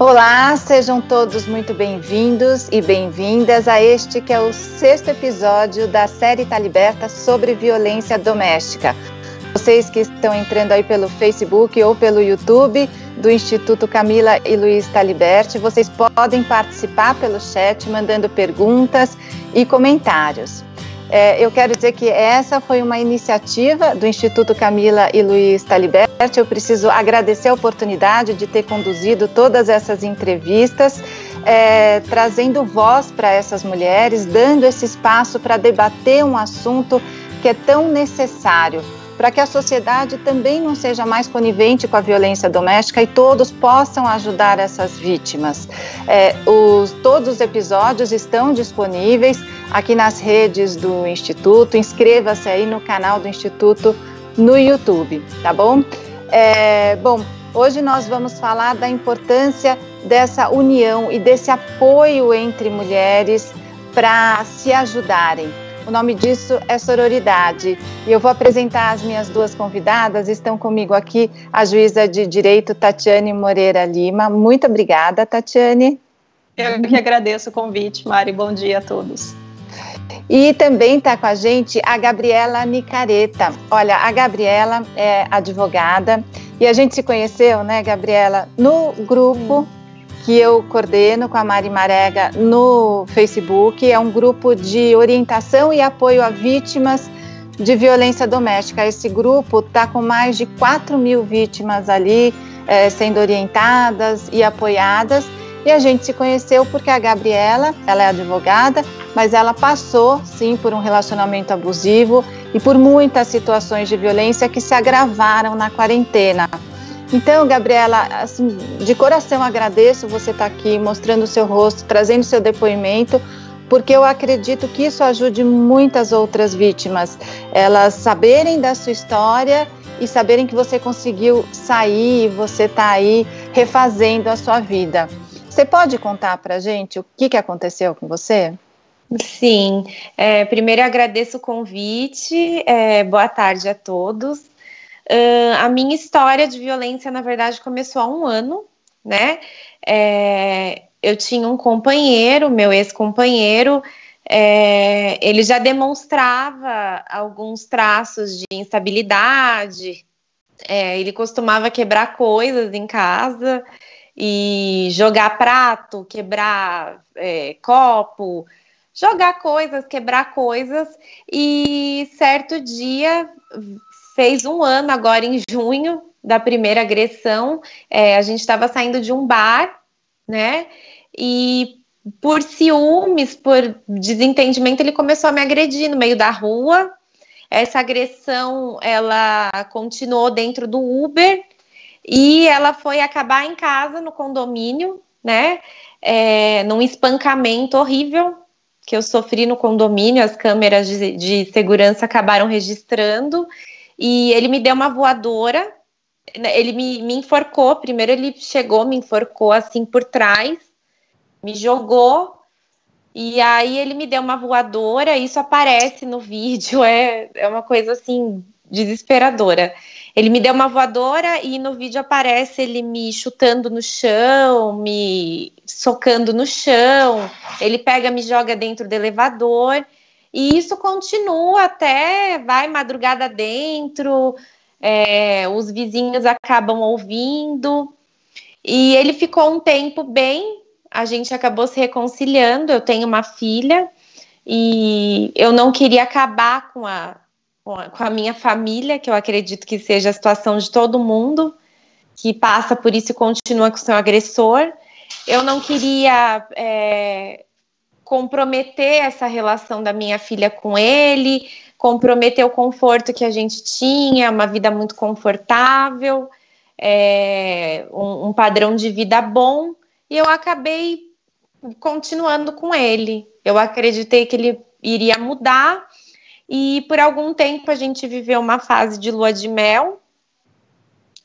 Olá, sejam todos muito bem-vindos e bem-vindas a este que é o sexto episódio da série Tá Liberta sobre violência doméstica. Vocês que estão entrando aí pelo Facebook ou pelo YouTube do Instituto Camila e Luiz Taliberti, vocês podem participar pelo chat mandando perguntas e comentários. É, eu quero dizer que essa foi uma iniciativa do Instituto Camila e Luiz Taliberti. Eu preciso agradecer a oportunidade de ter conduzido todas essas entrevistas, é, trazendo voz para essas mulheres, dando esse espaço para debater um assunto que é tão necessário para que a sociedade também não seja mais conivente com a violência doméstica e todos possam ajudar essas vítimas. É, os, todos os episódios estão disponíveis aqui nas redes do Instituto. Inscreva-se aí no canal do Instituto no YouTube, tá bom? É, bom, hoje nós vamos falar da importância dessa união e desse apoio entre mulheres para se ajudarem. O nome disso é sororidade. E eu vou apresentar as minhas duas convidadas. Estão comigo aqui a juíza de direito Tatiane Moreira Lima. Muito obrigada, Tatiane. Eu que agradeço o convite, Mari. Bom dia a todos. E também está com a gente a Gabriela Nicareta. Olha, a Gabriela é advogada e a gente se conheceu, né, Gabriela, no grupo que eu coordeno com a Mari Marega no Facebook. É um grupo de orientação e apoio a vítimas de violência doméstica. Esse grupo está com mais de 4 mil vítimas ali é, sendo orientadas e apoiadas. E a gente se conheceu porque a Gabriela, ela é advogada, mas ela passou sim por um relacionamento abusivo e por muitas situações de violência que se agravaram na quarentena. Então, Gabriela, assim, de coração agradeço você estar tá aqui mostrando o seu rosto, trazendo seu depoimento, porque eu acredito que isso ajude muitas outras vítimas, elas saberem da sua história e saberem que você conseguiu sair e você está aí refazendo a sua vida. Você pode contar para gente o que, que aconteceu com você? Sim, é, primeiro agradeço o convite, é, boa tarde a todos. Uh, a minha história de violência, na verdade, começou há um ano, né? É, eu tinha um companheiro, meu ex-companheiro, é, ele já demonstrava alguns traços de instabilidade, é, ele costumava quebrar coisas em casa e jogar prato, quebrar é, copo, jogar coisas, quebrar coisas, e certo dia fez um ano agora em junho da primeira agressão. É, a gente estava saindo de um bar, né? E por ciúmes, por desentendimento, ele começou a me agredir no meio da rua. Essa agressão, ela continuou dentro do Uber e ela foi acabar em casa, no condomínio, né? É, num espancamento horrível que eu sofri no condomínio, as câmeras de, de segurança acabaram registrando e ele me deu uma voadora. Ele me, me enforcou. Primeiro ele chegou, me enforcou assim por trás, me jogou. E aí ele me deu uma voadora. Isso aparece no vídeo. É, é uma coisa assim desesperadora. Ele me deu uma voadora e no vídeo aparece ele me chutando no chão, me socando no chão. Ele pega, me joga dentro do elevador. E isso continua até vai madrugada dentro, é, os vizinhos acabam ouvindo. E ele ficou um tempo bem, a gente acabou se reconciliando. Eu tenho uma filha e eu não queria acabar com a, com a, com a minha família, que eu acredito que seja a situação de todo mundo que passa por isso e continua com seu agressor. Eu não queria é, comprometer essa relação da minha filha com ele, comprometer o conforto que a gente tinha, uma vida muito confortável, é, um, um padrão de vida bom, e eu acabei continuando com ele. Eu acreditei que ele iria mudar, e por algum tempo a gente viveu uma fase de lua de mel,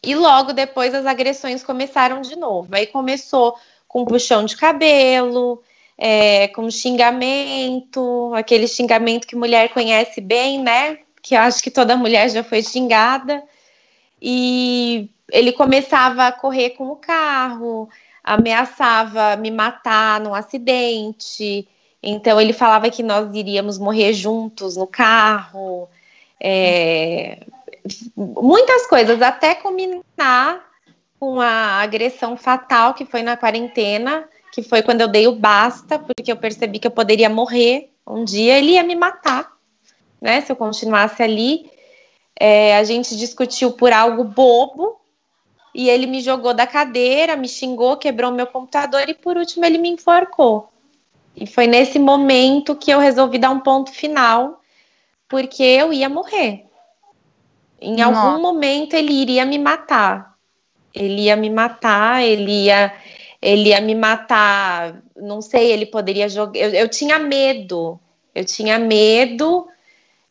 e logo depois as agressões começaram de novo. Aí começou com puxão de cabelo, é, com xingamento, aquele xingamento que mulher conhece bem, né? Que eu acho que toda mulher já foi xingada. E ele começava a correr com o carro, ameaçava me matar num acidente. Então ele falava que nós iríamos morrer juntos no carro. É, muitas coisas, até combinar com a agressão fatal que foi na quarentena, que foi quando eu dei o basta, porque eu percebi que eu poderia morrer um dia, ele ia me matar, né? Se eu continuasse ali. É, a gente discutiu por algo bobo, e ele me jogou da cadeira, me xingou, quebrou meu computador e por último ele me enforcou. E foi nesse momento que eu resolvi dar um ponto final, porque eu ia morrer. Em Nossa. algum momento ele iria me matar. Ele ia me matar, ele ia, ele ia me matar. Não sei, ele poderia jogar. Eu, eu tinha medo. Eu tinha medo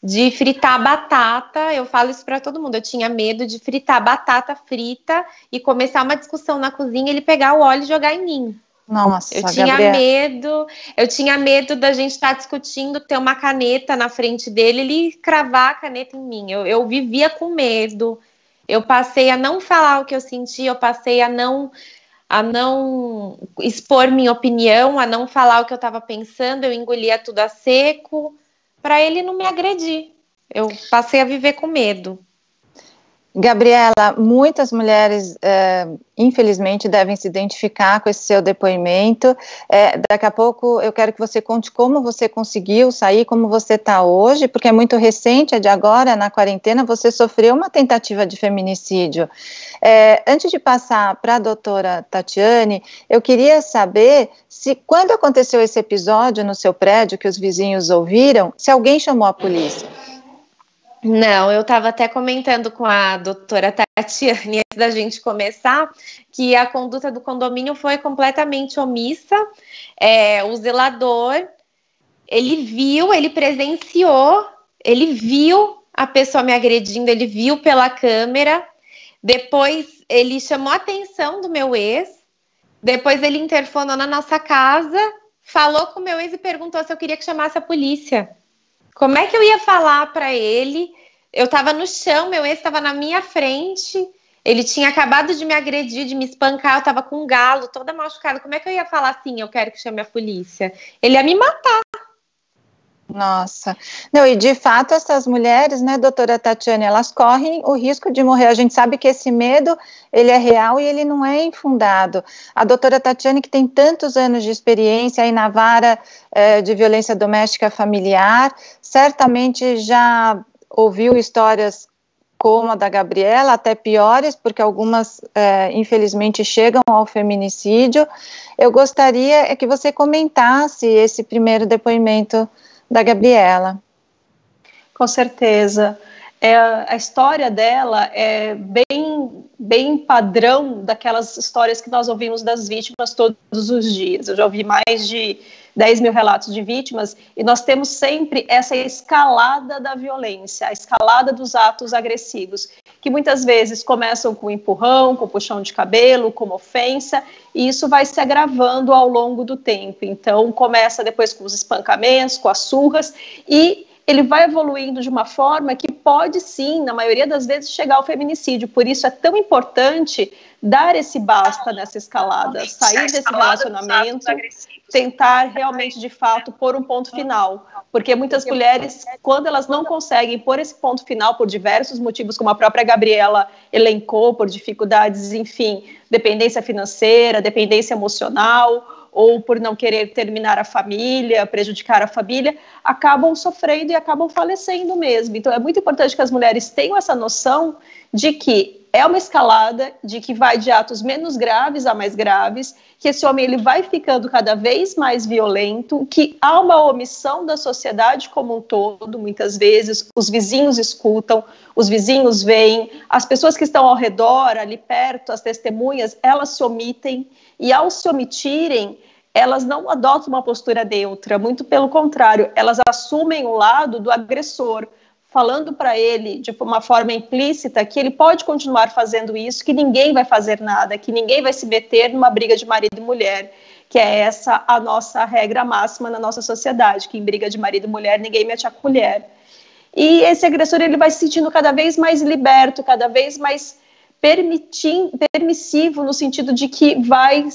de fritar batata. Eu falo isso para todo mundo. Eu tinha medo de fritar batata frita e começar uma discussão na cozinha, ele pegar o óleo e jogar em mim. Nossa, eu tinha Gabriel. medo, eu tinha medo da gente estar tá discutindo, ter uma caneta na frente dele, ele cravar a caneta em mim. Eu, eu vivia com medo. Eu passei a não falar o que eu sentia, eu passei a não a não expor minha opinião, a não falar o que eu estava pensando, eu engolia tudo a seco para ele não me agredir. Eu passei a viver com medo. Gabriela, muitas mulheres, é, infelizmente, devem se identificar com esse seu depoimento. É, daqui a pouco eu quero que você conte como você conseguiu sair, como você está hoje, porque é muito recente, é de agora, na quarentena, você sofreu uma tentativa de feminicídio. É, antes de passar para a doutora Tatiane, eu queria saber se, quando aconteceu esse episódio no seu prédio, que os vizinhos ouviram, se alguém chamou a polícia. Não, eu estava até comentando com a doutora Tatiane antes da gente começar que a conduta do condomínio foi completamente omissa. É, o zelador, ele viu, ele presenciou, ele viu a pessoa me agredindo, ele viu pela câmera. Depois ele chamou a atenção do meu ex. Depois ele interfonou na nossa casa, falou com o meu ex e perguntou se eu queria que chamasse a polícia. Como é que eu ia falar para ele? Eu estava no chão, meu ex estava na minha frente. Ele tinha acabado de me agredir, de me espancar, eu estava com um galo, toda machucada. Como é que eu ia falar assim, eu quero que chame a polícia? Ele ia me matar. Nossa. Não, e de fato essas mulheres, né, doutora Tatiane, elas correm o risco de morrer. A gente sabe que esse medo, ele é real e ele não é infundado. A doutora Tatiane, que tem tantos anos de experiência aí na vara eh, de violência doméstica familiar, certamente já ouviu histórias como a da Gabriela, até piores, porque algumas, é, infelizmente, chegam ao feminicídio. Eu gostaria é que você comentasse esse primeiro depoimento da Gabriela. Com certeza. É, a história dela é bem, bem padrão daquelas histórias que nós ouvimos das vítimas todos os dias. Eu já ouvi mais de 10 mil relatos de vítimas e nós temos sempre essa escalada da violência, a escalada dos atos agressivos, que muitas vezes começam com empurrão, com puxão de cabelo, com ofensa, e isso vai se agravando ao longo do tempo. Então, começa depois com os espancamentos, com as surras, e ele vai evoluindo de uma forma que pode sim, na maioria das vezes, chegar ao feminicídio. Por isso é tão importante dar esse basta nessa escalada, sair desse relacionamento, tentar realmente, de fato, pôr um ponto final. Porque muitas mulheres, quando elas não conseguem pôr esse ponto final por diversos motivos, como a própria Gabriela elencou, por dificuldades, enfim, dependência financeira, dependência emocional, ou por não querer terminar a família, prejudicar a família, acabam sofrendo e acabam falecendo mesmo. Então é muito importante que as mulheres tenham essa noção de que é uma escalada de que vai de atos menos graves a mais graves, que esse homem ele vai ficando cada vez mais violento, que há uma omissão da sociedade como um todo, muitas vezes. Os vizinhos escutam, os vizinhos veem, as pessoas que estão ao redor, ali perto, as testemunhas, elas se omitem e ao se omitirem, elas não adotam uma postura neutra, muito pelo contrário, elas assumem o lado do agressor falando para ele de uma forma implícita que ele pode continuar fazendo isso, que ninguém vai fazer nada, que ninguém vai se meter numa briga de marido e mulher, que é essa a nossa regra máxima na nossa sociedade, que em briga de marido e mulher ninguém mete a colher. E esse agressor ele vai se sentindo cada vez mais liberto, cada vez mais permissivo no sentido de que vai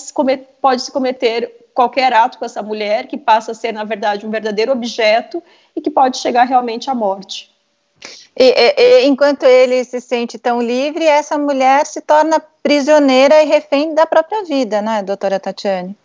pode se cometer qualquer ato com essa mulher que passa a ser na verdade um verdadeiro objeto e que pode chegar realmente à morte. E, e, enquanto ele se sente tão livre, essa mulher se torna prisioneira e refém da própria vida, né, doutora Tatiane?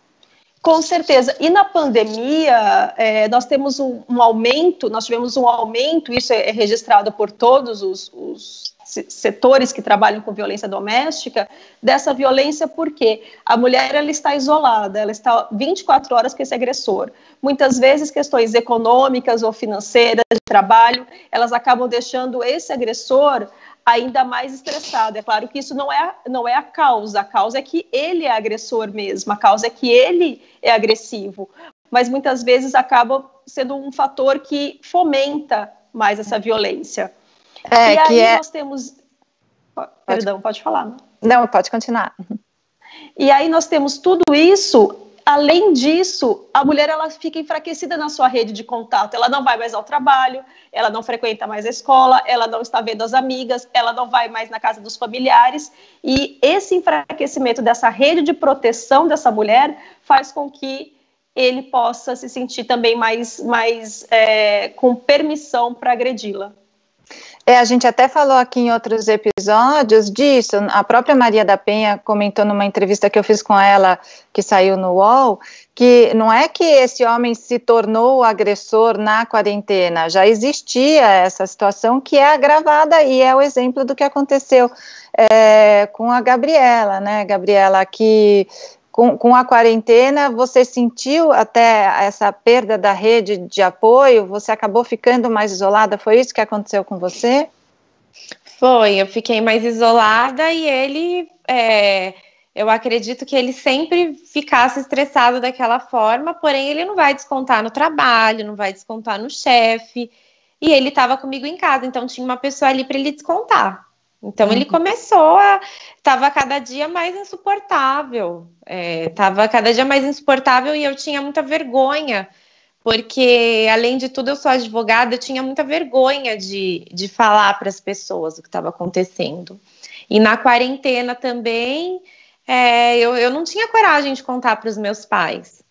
Com certeza. E na pandemia, é, nós temos um, um, aumento, nós tivemos um aumento, isso é, é registrado por todos os, os, setores que trabalham com violência doméstica, dessa violência porque a mulher ela está isolada, ela está 24 horas com esse agressor. Muitas vezes questões econômicas ou financeiras, de trabalho, elas acabam deixando esse agressor ainda mais estressado. É claro que isso não é, não é a causa, a causa é que ele é agressor mesmo, a causa é que ele é agressivo. Mas muitas vezes acaba sendo um fator que fomenta mais essa violência. É, e aí é... nós temos. Perdão, pode falar. Não? não, pode continuar. E aí nós temos tudo isso além disso, a mulher ela fica enfraquecida na sua rede de contato. Ela não vai mais ao trabalho, ela não frequenta mais a escola, ela não está vendo as amigas, ela não vai mais na casa dos familiares. E esse enfraquecimento dessa rede de proteção dessa mulher faz com que ele possa se sentir também mais, mais é, com permissão para agredi-la. É, a gente até falou aqui em outros episódios disso. A própria Maria da Penha comentou numa entrevista que eu fiz com ela, que saiu no UOL, que não é que esse homem se tornou agressor na quarentena, já existia essa situação que é agravada e é o exemplo do que aconteceu é, com a Gabriela, né? Gabriela, que com, com a quarentena, você sentiu até essa perda da rede de apoio? Você acabou ficando mais isolada? Foi isso que aconteceu com você? Foi, eu fiquei mais isolada e ele, é, eu acredito que ele sempre ficasse estressado daquela forma, porém ele não vai descontar no trabalho, não vai descontar no chefe. E ele estava comigo em casa, então tinha uma pessoa ali para ele descontar. Então uhum. ele começou a. Estava cada dia mais insuportável. Estava é, cada dia mais insuportável e eu tinha muita vergonha, porque, além de tudo, eu sou advogada, eu tinha muita vergonha de, de falar para as pessoas o que estava acontecendo. E na quarentena também, é, eu, eu não tinha coragem de contar para os meus pais.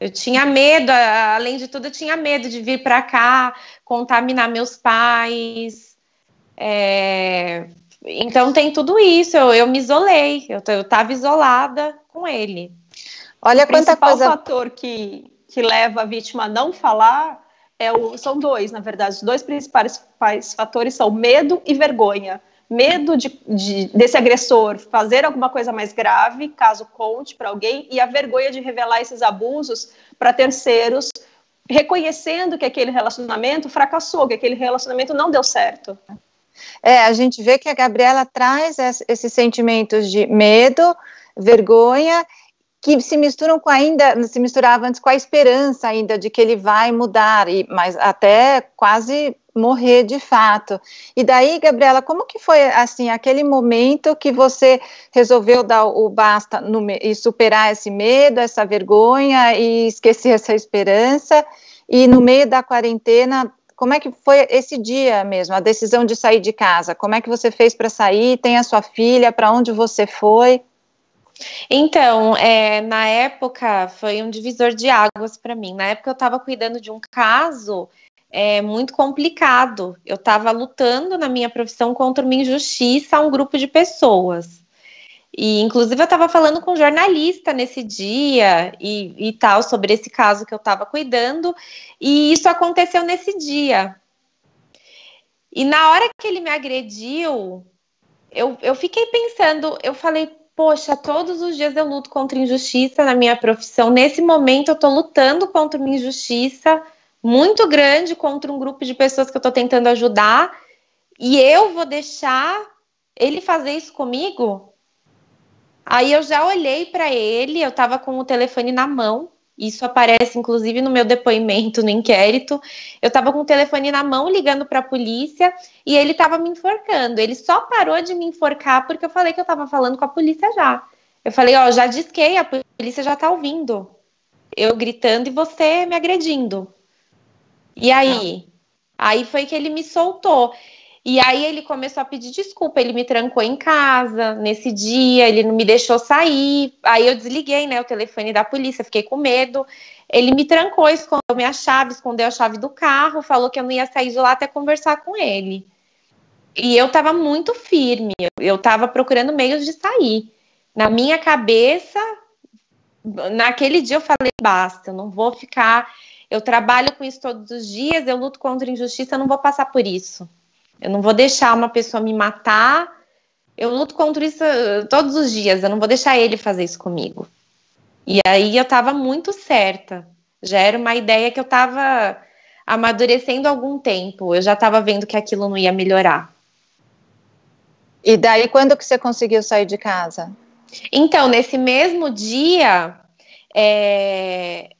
Eu tinha medo, além de tudo, eu tinha medo de vir para cá, contaminar meus pais. É, então tem tudo isso. Eu, eu me isolei. Eu, eu tava isolada com ele. Olha o quanta coisa. O fator que, que leva a vítima a não falar é o, são dois, na verdade. Os dois principais fatores são medo e vergonha. Medo de, de, desse agressor fazer alguma coisa mais grave, caso conte para alguém, e a vergonha de revelar esses abusos para terceiros, reconhecendo que aquele relacionamento fracassou, que aquele relacionamento não deu certo. É, a gente vê que a Gabriela traz esses sentimentos de medo, vergonha, que se misturam com ainda, se misturava antes com a esperança ainda de que ele vai mudar, e, mas até quase morrer de fato. E daí, Gabriela, como que foi assim aquele momento que você resolveu dar o basta no, e superar esse medo, essa vergonha e esquecer essa esperança? E no meio da quarentena como é que foi esse dia mesmo, a decisão de sair de casa? Como é que você fez para sair? Tem a sua filha? Para onde você foi? Então, é, na época foi um divisor de águas para mim. Na época eu estava cuidando de um caso é, muito complicado. Eu estava lutando na minha profissão contra uma injustiça a um grupo de pessoas. E, inclusive, eu estava falando com um jornalista nesse dia e, e tal, sobre esse caso que eu estava cuidando, e isso aconteceu nesse dia. E na hora que ele me agrediu, eu, eu fiquei pensando, eu falei, poxa, todos os dias eu luto contra injustiça na minha profissão. Nesse momento, eu estou lutando contra uma injustiça muito grande contra um grupo de pessoas que eu estou tentando ajudar, e eu vou deixar ele fazer isso comigo? Aí eu já olhei para ele, eu estava com o telefone na mão. Isso aparece inclusive no meu depoimento no inquérito. Eu estava com o telefone na mão ligando para a polícia e ele estava me enforcando. Ele só parou de me enforcar porque eu falei que eu estava falando com a polícia já. Eu falei, ó, já disquei, a polícia já está ouvindo. Eu gritando e você me agredindo. E aí? Aí foi que ele me soltou. E aí ele começou a pedir desculpa, ele me trancou em casa nesse dia, ele não me deixou sair. Aí eu desliguei, né, o telefone da polícia, fiquei com medo. Ele me trancou, escondeu minha chave, escondeu a chave do carro, falou que eu não ia sair de lá até conversar com ele. E eu estava muito firme, eu estava procurando meios de sair. Na minha cabeça, naquele dia eu falei: basta, eu não vou ficar. Eu trabalho com isso todos os dias, eu luto contra a injustiça, eu não vou passar por isso. Eu não vou deixar uma pessoa me matar. Eu luto contra isso eh, todos os dias, eu não vou deixar ele fazer isso comigo. E aí eu estava muito certa. Já era uma ideia que eu estava amadurecendo há algum tempo. Eu já estava vendo que aquilo não ia melhorar. E daí, quando que você conseguiu sair de casa? Então, nesse mesmo dia, é,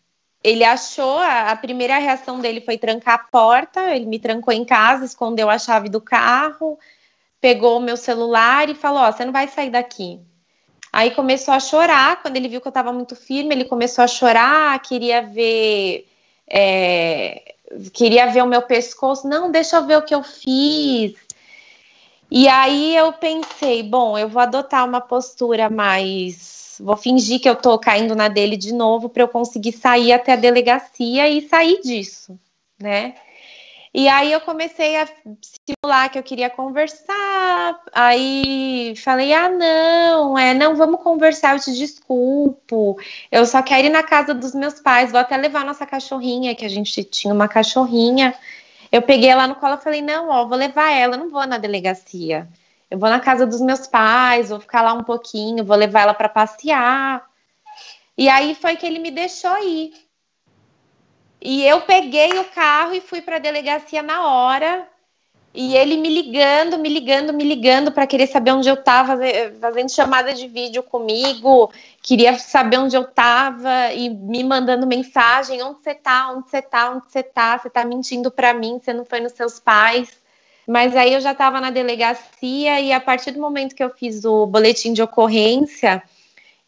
ele achou, a, a, primeira reação dele foi trancar a porta, ele me trancou em casa, escondeu a chave do carro, pegou o meu celular e falou: Ó, oh, você não vai sair daqui. Aí começou a chorar, quando ele viu que eu estava muito firme, ele começou a chorar, queria ver. É, queria ver o meu pescoço, não, deixa eu ver o que eu fiz. E aí eu pensei, bom, eu vou adotar uma postura mais. Vou fingir que eu tô caindo na dele de novo para eu conseguir sair até a delegacia e sair disso, né? E aí eu comecei a simular que eu queria conversar. Aí falei: "Ah, não, é, não, vamos conversar, eu te desculpo. Eu só quero ir na casa dos meus pais, vou até levar nossa cachorrinha, que a gente tinha uma cachorrinha. Eu peguei ela no colo e falei: não, ó, vou levar ela, não vou na delegacia. Eu vou na casa dos meus pais, vou ficar lá um pouquinho, vou levar ela para passear. E aí foi que ele me deixou ir. E eu peguei o carro e fui para a delegacia na hora. E ele me ligando, me ligando, me ligando para querer saber onde eu estava, fazendo chamada de vídeo comigo, queria saber onde eu estava e me mandando mensagem: onde você está, onde você está, onde você está, você está mentindo para mim, você não foi nos seus pais. Mas aí eu já estava na delegacia e a partir do momento que eu fiz o boletim de ocorrência,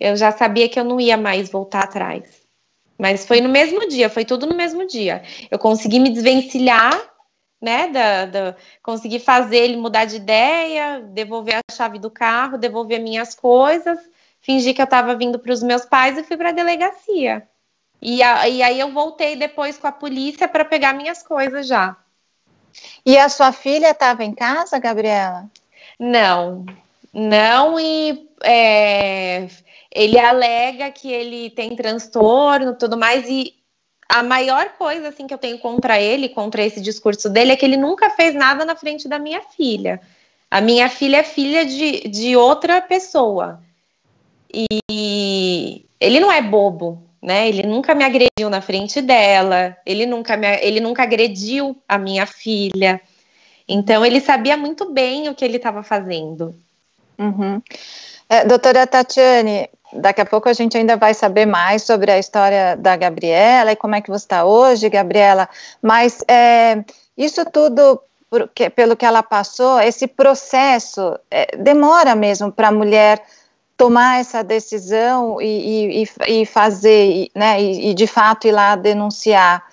eu já sabia que eu não ia mais voltar atrás. Mas foi no mesmo dia, foi tudo no mesmo dia. Eu consegui me desvencilhar né, da, da, conseguir fazer ele mudar de ideia, devolver a chave do carro, devolver minhas coisas, fingi que eu estava vindo para os meus pais e fui para a delegacia. E, a, e aí eu voltei depois com a polícia para pegar minhas coisas já. E a sua filha estava em casa, Gabriela? Não, não, e é, ele alega que ele tem transtorno tudo mais, e a maior coisa assim que eu tenho contra ele, contra esse discurso dele, é que ele nunca fez nada na frente da minha filha. A minha filha é filha de, de outra pessoa. E ele não é bobo, né? Ele nunca me agrediu na frente dela, ele nunca, me, ele nunca agrediu a minha filha. Então ele sabia muito bem o que ele estava fazendo. Uhum. É, doutora Tatiane, daqui a pouco a gente ainda vai saber mais sobre a história da Gabriela e como é que você está hoje, Gabriela. Mas é, isso tudo, porque, pelo que ela passou, esse processo é, demora mesmo para a mulher tomar essa decisão e, e, e fazer, né, e, e, de fato ir lá denunciar.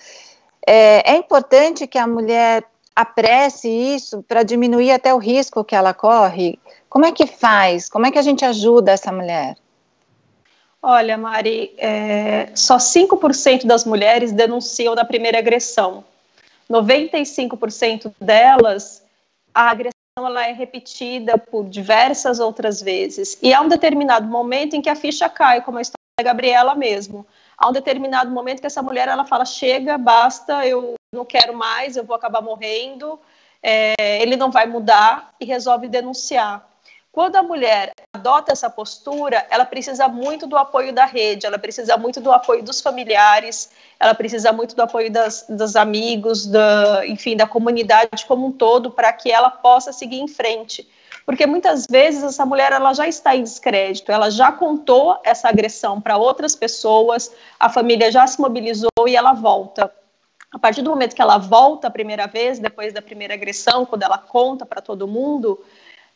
É, é importante que a mulher apresse isso para diminuir até o risco que ela corre. Como é que faz? Como é que a gente ajuda essa mulher? Olha, Mari, é, só 5% das mulheres denunciam na primeira agressão. 95% delas, a agressão ela é repetida por diversas outras vezes. E há um determinado momento em que a ficha cai, como a história da Gabriela mesmo. Há um determinado momento que essa mulher ela fala: chega, basta, eu não quero mais, eu vou acabar morrendo, é, ele não vai mudar, e resolve denunciar. Quando a mulher adota essa postura, ela precisa muito do apoio da rede, ela precisa muito do apoio dos familiares, ela precisa muito do apoio das, dos amigos, da, enfim, da comunidade como um todo, para que ela possa seguir em frente. Porque muitas vezes essa mulher ela já está em descrédito, ela já contou essa agressão para outras pessoas, a família já se mobilizou e ela volta. A partir do momento que ela volta a primeira vez, depois da primeira agressão, quando ela conta para todo mundo,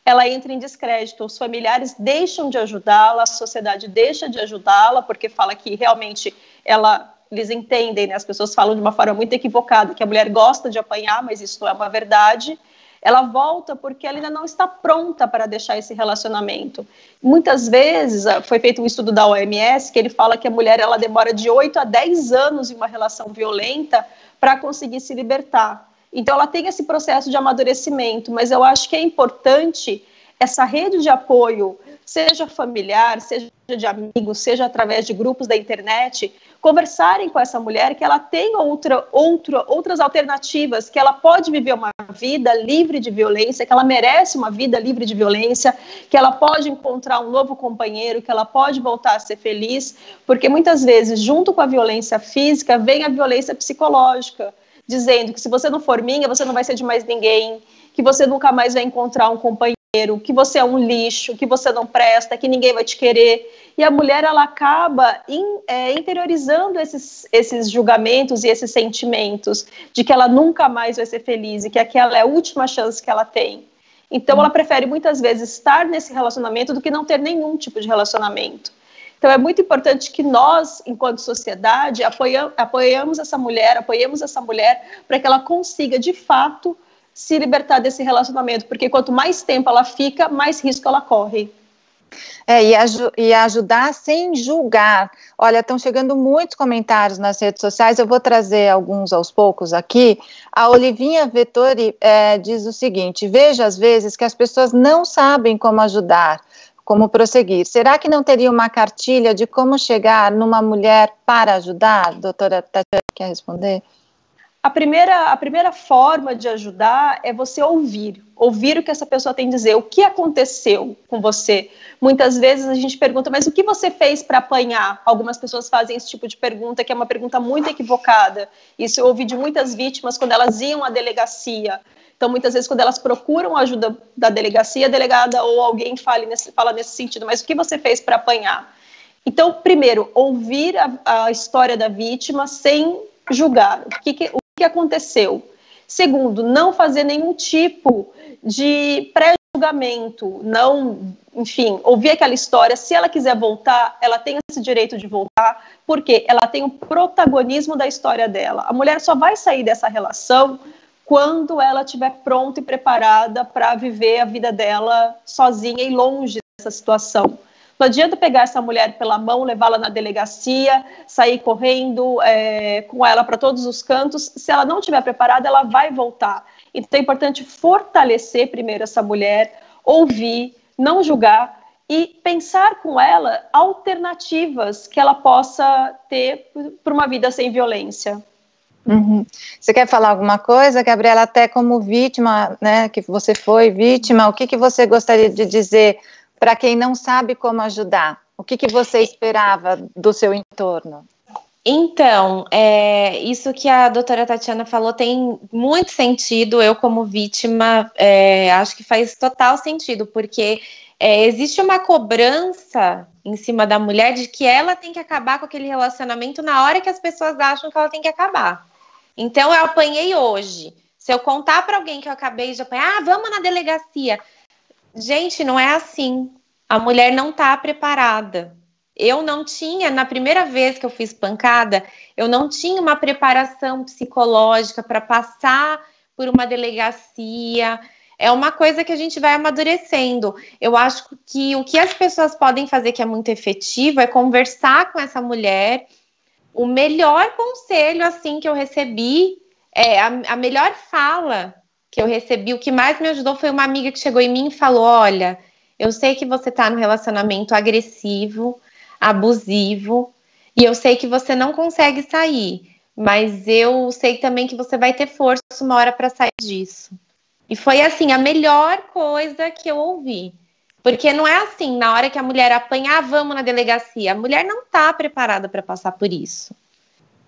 ela entra em descrédito. Os familiares deixam de ajudá-la, a sociedade deixa de ajudá-la, porque fala que realmente ela. Eles entendem, né? as pessoas falam de uma forma muito equivocada que a mulher gosta de apanhar, mas isso é uma verdade. ela volta porque ela ainda não está pronta para deixar esse relacionamento. Muitas vezes, ah, foi feito um estudo da OMS que ele fala que a mulher ela demora de 8 a 10 anos em uma relação violenta para conseguir se libertar. Então, ela tem esse processo de amadurecimento, mas eu acho que é importante essa rede de apoio, seja familiar, seja de amigos, seja através de grupos da internet, conversarem com essa mulher que ela tem outra, outra, outras alternativas, que ela pode viver uma vida livre de violência, que ela merece uma vida livre de violência, que ela pode encontrar um novo companheiro, que ela pode voltar a ser feliz, porque muitas vezes, junto com a violência física, vem a violência psicológica, dizendo que se você não for minha, você não vai ser de mais ninguém, que você nunca mais vai encontrar um companheiro que você é um lixo, que você não presta, que ninguém vai te querer. E a mulher ela acaba in, é, interiorizando esses, esses julgamentos e esses sentimentos de que ela nunca mais vai ser feliz e que aquela é a última chance que ela tem. Então ela prefere muitas vezes estar nesse relacionamento do que não ter nenhum tipo de relacionamento. Então é muito importante que nós, enquanto sociedade, apoiam, apoiamos essa mulher, apoiemos essa mulher para que ela consiga de fato se libertar desse relacionamento, porque quanto mais tempo ela fica, mais risco ela corre. É, e, e ajudar sem julgar. Olha, estão chegando muitos comentários nas redes sociais, eu vou trazer alguns aos poucos aqui. A Olivinha Vettori é, diz o seguinte: veja às vezes que as pessoas não sabem como ajudar, como prosseguir. Será que não teria uma cartilha de como chegar numa mulher para ajudar? Doutora Tatiana, quer responder? A primeira, a primeira forma de ajudar é você ouvir, ouvir o que essa pessoa tem a dizer, o que aconteceu com você. Muitas vezes a gente pergunta, mas o que você fez para apanhar? Algumas pessoas fazem esse tipo de pergunta, que é uma pergunta muito equivocada. Isso eu ouvi de muitas vítimas quando elas iam à delegacia. Então, muitas vezes, quando elas procuram ajuda da delegacia, a delegada ou alguém fala nesse, fala nesse sentido, mas o que você fez para apanhar? Então, primeiro, ouvir a, a história da vítima sem julgar. O que, que que aconteceu. Segundo, não fazer nenhum tipo de pré-julgamento, não, enfim, ouvir aquela história. Se ela quiser voltar, ela tem esse direito de voltar, porque ela tem o protagonismo da história dela. A mulher só vai sair dessa relação quando ela estiver pronta e preparada para viver a vida dela sozinha e longe dessa situação. Não adianta pegar essa mulher pela mão, levá-la na delegacia, sair correndo é, com ela para todos os cantos. Se ela não estiver preparada, ela vai voltar. Então é importante fortalecer primeiro essa mulher, ouvir, não julgar e pensar com ela alternativas que ela possa ter para uma vida sem violência. Uhum. Você quer falar alguma coisa, Gabriela, até como vítima, né, que você foi vítima, o que, que você gostaria de dizer para quem não sabe como ajudar? O que, que você esperava do seu entorno? Então, é, isso que a doutora Tatiana falou tem muito sentido. Eu, como vítima, é, acho que faz total sentido, porque é, existe uma cobrança em cima da mulher de que ela tem que acabar com aquele relacionamento na hora que as pessoas acham que ela tem que acabar. Então, eu apanhei hoje. Se eu contar para alguém que eu acabei de apanhar, ah, vamos na delegacia. Gente, não é assim. A mulher não está preparada. Eu não tinha, na primeira vez que eu fiz pancada, eu não tinha uma preparação psicológica para passar por uma delegacia. É uma coisa que a gente vai amadurecendo. Eu acho que o que as pessoas podem fazer que é muito efetivo é conversar com essa mulher. O melhor conselho assim que eu recebi, é, a, a melhor fala que eu recebi, o que mais me ajudou foi uma amiga que chegou em mim e falou: Olha, eu sei que você está no relacionamento agressivo, abusivo, e eu sei que você não consegue sair, mas eu sei também que você vai ter força uma hora para sair disso. E foi assim a melhor coisa que eu ouvi. Porque não é assim, na hora que a mulher apanhar, ah, vamos na delegacia. A mulher não está preparada para passar por isso.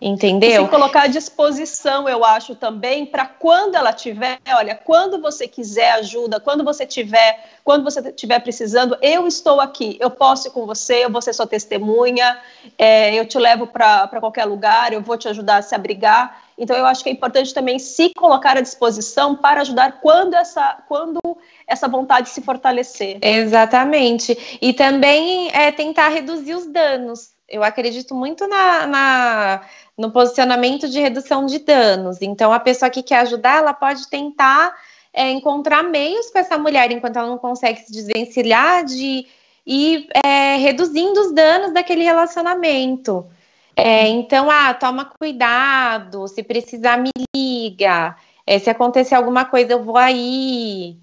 Entendeu? E se colocar à disposição, eu acho também, para quando ela tiver, olha, quando você quiser ajuda, quando você tiver, quando você estiver precisando, eu estou aqui, eu posso ir com você, eu vou ser sua testemunha, é, eu te levo para qualquer lugar, eu vou te ajudar a se abrigar. Então, eu acho que é importante também se colocar à disposição para ajudar quando essa, quando essa vontade se fortalecer. Exatamente. E também é, tentar reduzir os danos. Eu acredito muito na, na no posicionamento de redução de danos. Então, a pessoa que quer ajudar, ela pode tentar é, encontrar meios com essa mulher enquanto ela não consegue se desvencilhar de ir é, reduzindo os danos daquele relacionamento. É, então, ah, toma cuidado, se precisar me liga, é, se acontecer alguma coisa eu vou aí.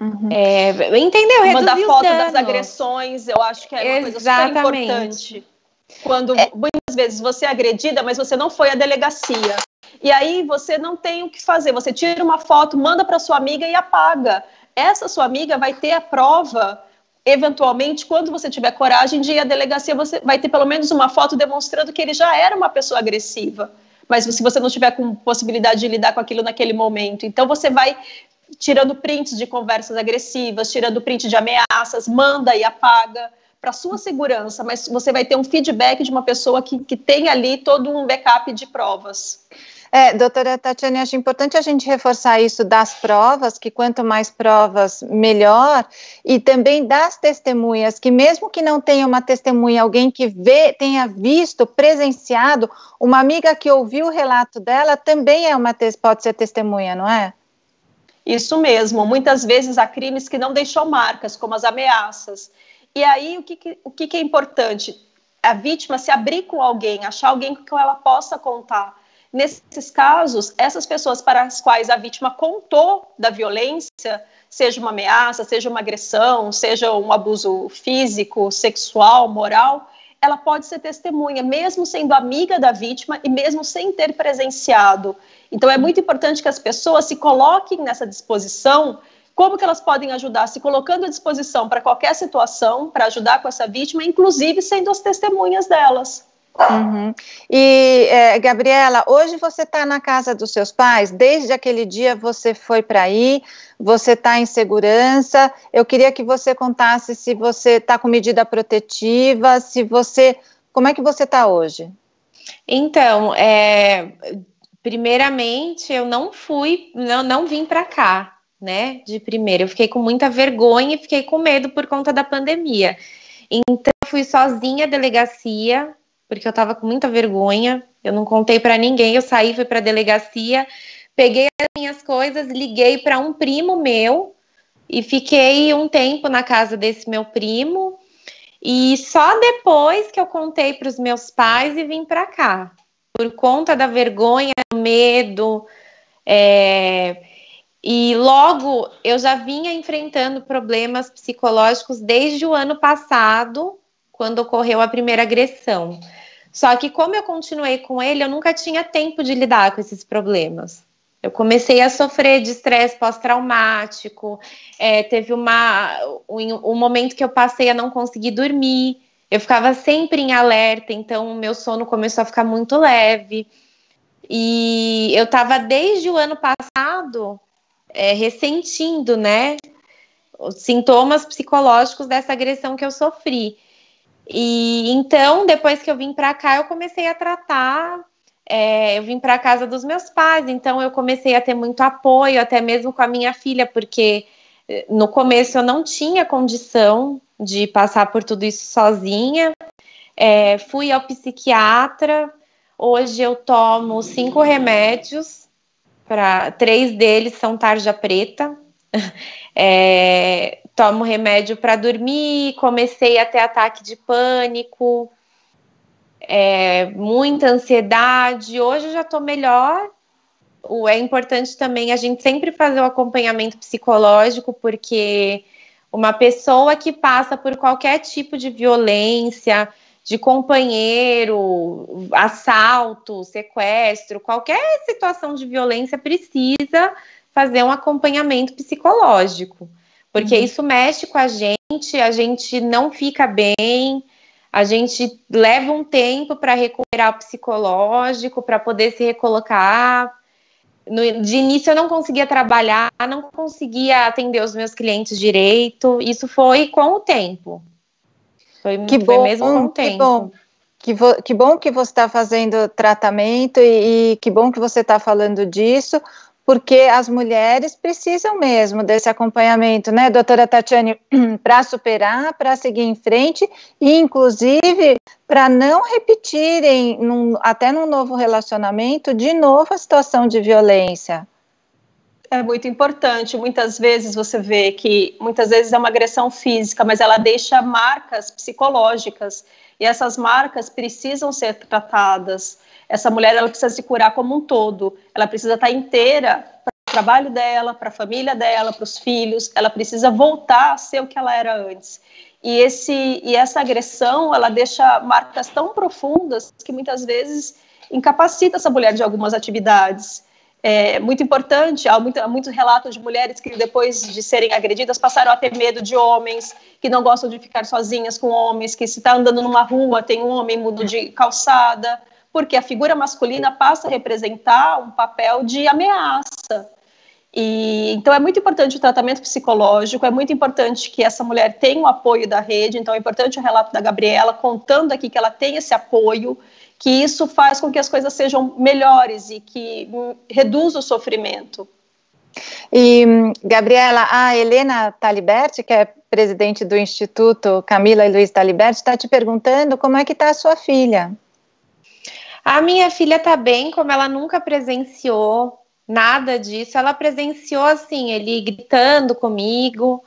Uhum. É, entendeu? Mandar foto das agressões, eu acho que é uma Exatamente. coisa super importante. Quando é. muitas vezes você é agredida, mas você não foi à delegacia. E aí você não tem o que fazer. Você tira uma foto, manda para sua amiga e apaga. Essa sua amiga vai ter a prova eventualmente, quando você tiver coragem de ir à delegacia, você vai ter pelo menos uma foto demonstrando que ele já era uma pessoa agressiva. Mas se você não tiver com possibilidade de lidar com aquilo naquele momento, então você vai tirando prints de conversas agressivas, tirando print de ameaças, manda e apaga para sua segurança, mas você vai ter um feedback de uma pessoa que, que tem ali todo um backup de provas. É, doutora Tatiane, acho importante a gente reforçar isso das provas, que quanto mais provas, melhor, e também das testemunhas, que mesmo que não tenha uma testemunha, alguém que vê, tenha visto, presenciado, uma amiga que ouviu o relato dela também é uma pode ser testemunha, não é? Isso mesmo. Muitas vezes há crimes que não deixam marcas, como as ameaças. E aí, o que, que o que, que é importante? A vítima se abrir com alguém, achar alguém com ela possa contar Nesses casos, essas pessoas para as quais a vítima contou da violência, seja uma ameaça, seja uma agressão, seja um abuso físico, sexual, moral, ela pode ser testemunha, mesmo sendo amiga da vítima e mesmo sem ter presenciado. Então, é muito importante que as pessoas se coloquem nessa disposição. Como que elas podem ajudar? Se colocando à disposição para qualquer situação, para ajudar com essa vítima, inclusive sendo as testemunhas delas. Uhum. E, é, Gabriela, hoje você está na casa dos seus pais, desde aquele dia você foi para aí, você está em segurança. Eu queria que você contasse se você está com medida protetiva, se você. Como é que você está hoje? Então, é, primeiramente, eu não fui, não, não vim para cá, né? De primeira. Eu fiquei com muita vergonha e fiquei com medo por conta da pandemia. Então, fui sozinha à delegacia, porque eu tava com muita vergonha. Eu não contei para ninguém. Eu saí, fui para a delegacia, peguei as minhas coisas, liguei para um primo meu e fiquei um tempo na casa desse meu primo. E só depois que eu contei para os meus pais e vim para cá, por conta da vergonha, do medo. É... E logo eu já vinha enfrentando problemas psicológicos desde o ano passado, quando ocorreu a primeira agressão. Só que como eu continuei com ele, eu nunca tinha tempo de lidar com esses problemas. Eu comecei a sofrer de estresse pós-traumático. É, teve uma, um, um momento que eu passei a não conseguir dormir. Eu ficava sempre em alerta, então o meu sono começou a ficar muito leve. E eu estava desde o ano passado é, ressentindo, né, os sintomas psicológicos dessa agressão que eu sofri. E então, depois que eu vim para cá, eu comecei a tratar. É, eu vim para casa dos meus pais, então eu comecei a ter muito apoio, até mesmo com a minha filha, porque eh, no começo eu não tinha condição de passar por tudo isso sozinha. É, fui ao psiquiatra. Hoje eu tomo cinco remédios, para três deles são tarja preta. É, tomo remédio para dormir, comecei a ter ataque de pânico, é, muita ansiedade. Hoje eu já estou melhor. É importante também a gente sempre fazer o acompanhamento psicológico, porque uma pessoa que passa por qualquer tipo de violência, de companheiro, assalto, sequestro, qualquer situação de violência precisa fazer um acompanhamento psicológico porque uhum. isso mexe com a gente, a gente não fica bem, a gente leva um tempo para recuperar o psicológico, para poder se recolocar. No, de início eu não conseguia trabalhar, não conseguia atender os meus clientes direito. Isso foi com o tempo. Foi, que foi bom, mesmo o tempo. Bom. Que, vo, que bom que você está fazendo tratamento e, e que bom que você está falando disso, porque as mulheres precisam mesmo desse acompanhamento, né, doutora Tatiane, para superar, para seguir em frente e, inclusive, para não repetirem, num, até num novo relacionamento, de novo a situação de violência. É muito importante. Muitas vezes você vê que muitas vezes é uma agressão física, mas ela deixa marcas psicológicas e essas marcas precisam ser tratadas. Essa mulher ela precisa se curar como um todo. Ela precisa estar inteira para o trabalho dela, para a família dela, para os filhos. Ela precisa voltar a ser o que ela era antes. E esse e essa agressão ela deixa marcas tão profundas que muitas vezes incapacita essa mulher de algumas atividades é muito importante. Há, muito, há muitos relatos de mulheres que, depois de serem agredidas, passaram a ter medo de homens, que não gostam de ficar sozinhas com homens, que se está andando numa rua, tem um homem mudo de calçada, porque a figura masculina passa a representar um papel de ameaça. E, então é muito importante o tratamento psicológico, é muito importante que essa mulher tenha o apoio da rede, então é importante o relato da Gabriela contando aqui que ela tem esse apoio, que isso faz com que as coisas sejam melhores e que reduz o sofrimento. E, Gabriela, a Helena Taliberti, que é presidente do Instituto Camila e Luiz Taliberti, está te perguntando como é que está a sua filha. A minha filha está bem, como ela nunca presenciou nada disso. Ela presenciou, assim, ele gritando comigo.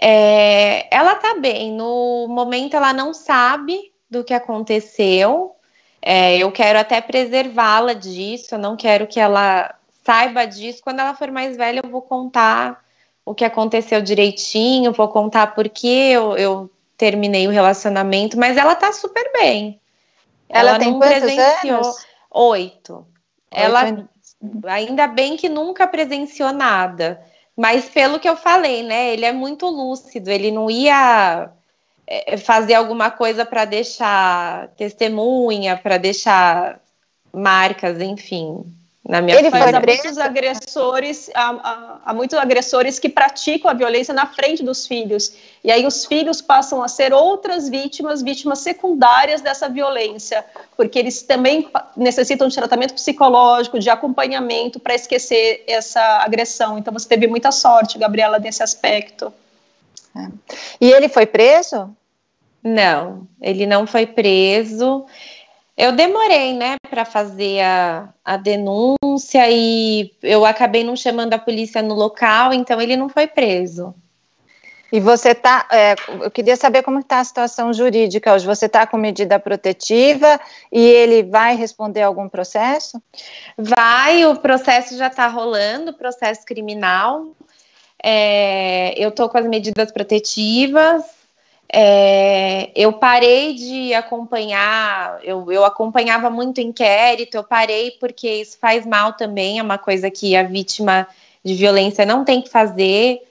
É, ela está bem. No momento, ela não sabe do que aconteceu. É, eu quero até preservá-la disso, eu não quero que ela saiba disso. Quando ela for mais velha, eu vou contar o que aconteceu direitinho, vou contar por que eu, eu terminei o relacionamento, mas ela tá super bem. Ela, ela tem não presenciou anos? oito. Ela anos. ainda bem que nunca presenciou nada. Mas pelo que eu falei, né? Ele é muito lúcido, ele não ia fazer alguma coisa para deixar testemunha, para deixar marcas, enfim. Na minha Ele foi há muitos agressores, há, há, há, muitos agressores que praticam a violência na frente dos filhos. E aí os filhos passam a ser outras vítimas, vítimas secundárias dessa violência, porque eles também necessitam de tratamento psicológico, de acompanhamento para esquecer essa agressão. Então você teve muita sorte, Gabriela, nesse aspecto. É. E ele foi preso? Não, ele não foi preso. Eu demorei, né, para fazer a, a denúncia e eu acabei não chamando a polícia no local, então ele não foi preso. E você tá, é, eu queria saber como está a situação jurídica hoje. Você está com medida protetiva e ele vai responder algum processo? Vai, o processo já está rolando, processo criminal. É, eu estou com as medidas protetivas, é, eu parei de acompanhar, eu, eu acompanhava muito inquérito, eu parei porque isso faz mal também, é uma coisa que a vítima de violência não tem que fazer,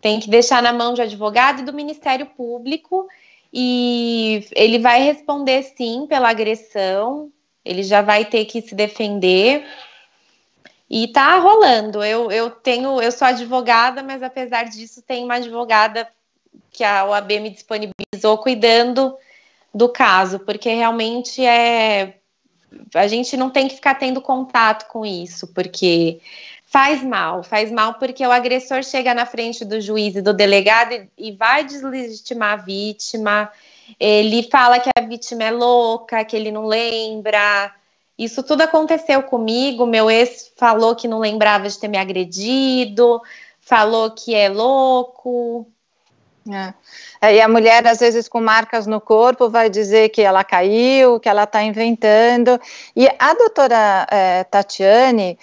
tem que deixar na mão de advogado e do Ministério Público, e ele vai responder sim pela agressão, ele já vai ter que se defender. E tá rolando. Eu, eu tenho, eu sou advogada, mas apesar disso, tem uma advogada que a OAB me disponibilizou cuidando do caso, porque realmente é a gente não tem que ficar tendo contato com isso, porque faz mal, faz mal porque o agressor chega na frente do juiz e do delegado e, e vai deslegitimar a vítima. Ele fala que a vítima é louca, que ele não lembra. Isso tudo aconteceu comigo. Meu ex falou que não lembrava de ter me agredido, falou que é louco. É. é. E a mulher, às vezes, com marcas no corpo, vai dizer que ela caiu, que ela está inventando. E a doutora é, Tatiane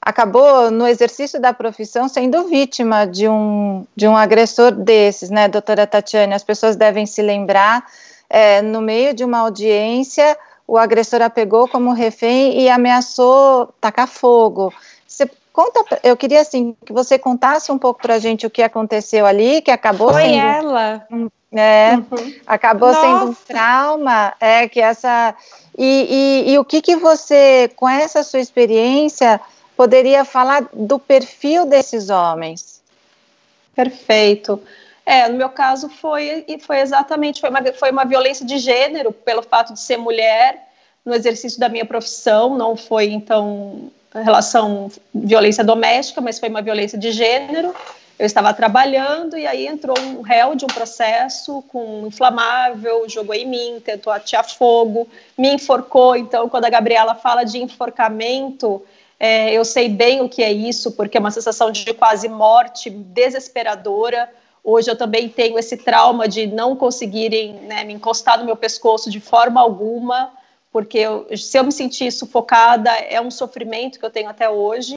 acabou, no exercício da profissão, sendo vítima de um, de um agressor desses, né, doutora Tatiane? As pessoas devem se lembrar, é, no meio de uma audiência, o agressor a pegou como refém e ameaçou tacar fogo. Conta, eu queria assim que você contasse um pouco para a gente o que aconteceu ali, que acabou Foi sendo ela. É, uhum. acabou Nossa. sendo um trauma, é que essa e, e, e o que que você, com essa sua experiência, poderia falar do perfil desses homens? Perfeito. É, no meu caso foi foi exatamente foi uma, foi uma violência de gênero pelo fato de ser mulher no exercício da minha profissão, não foi então relação violência doméstica, mas foi uma violência de gênero. Eu estava trabalhando e aí entrou um réu de um processo com um inflamável, jogou em mim, tentou atear fogo, me enforcou. Então, quando a Gabriela fala de enforcamento, É, eu sei bem o que é isso, porque é uma sensação de quase morte desesperadora. Hoje eu também tenho esse trauma de não conseguirem né, me encostar no meu pescoço de forma alguma, porque eu, se eu me sentir sufocada, é um sofrimento que eu tenho até hoje.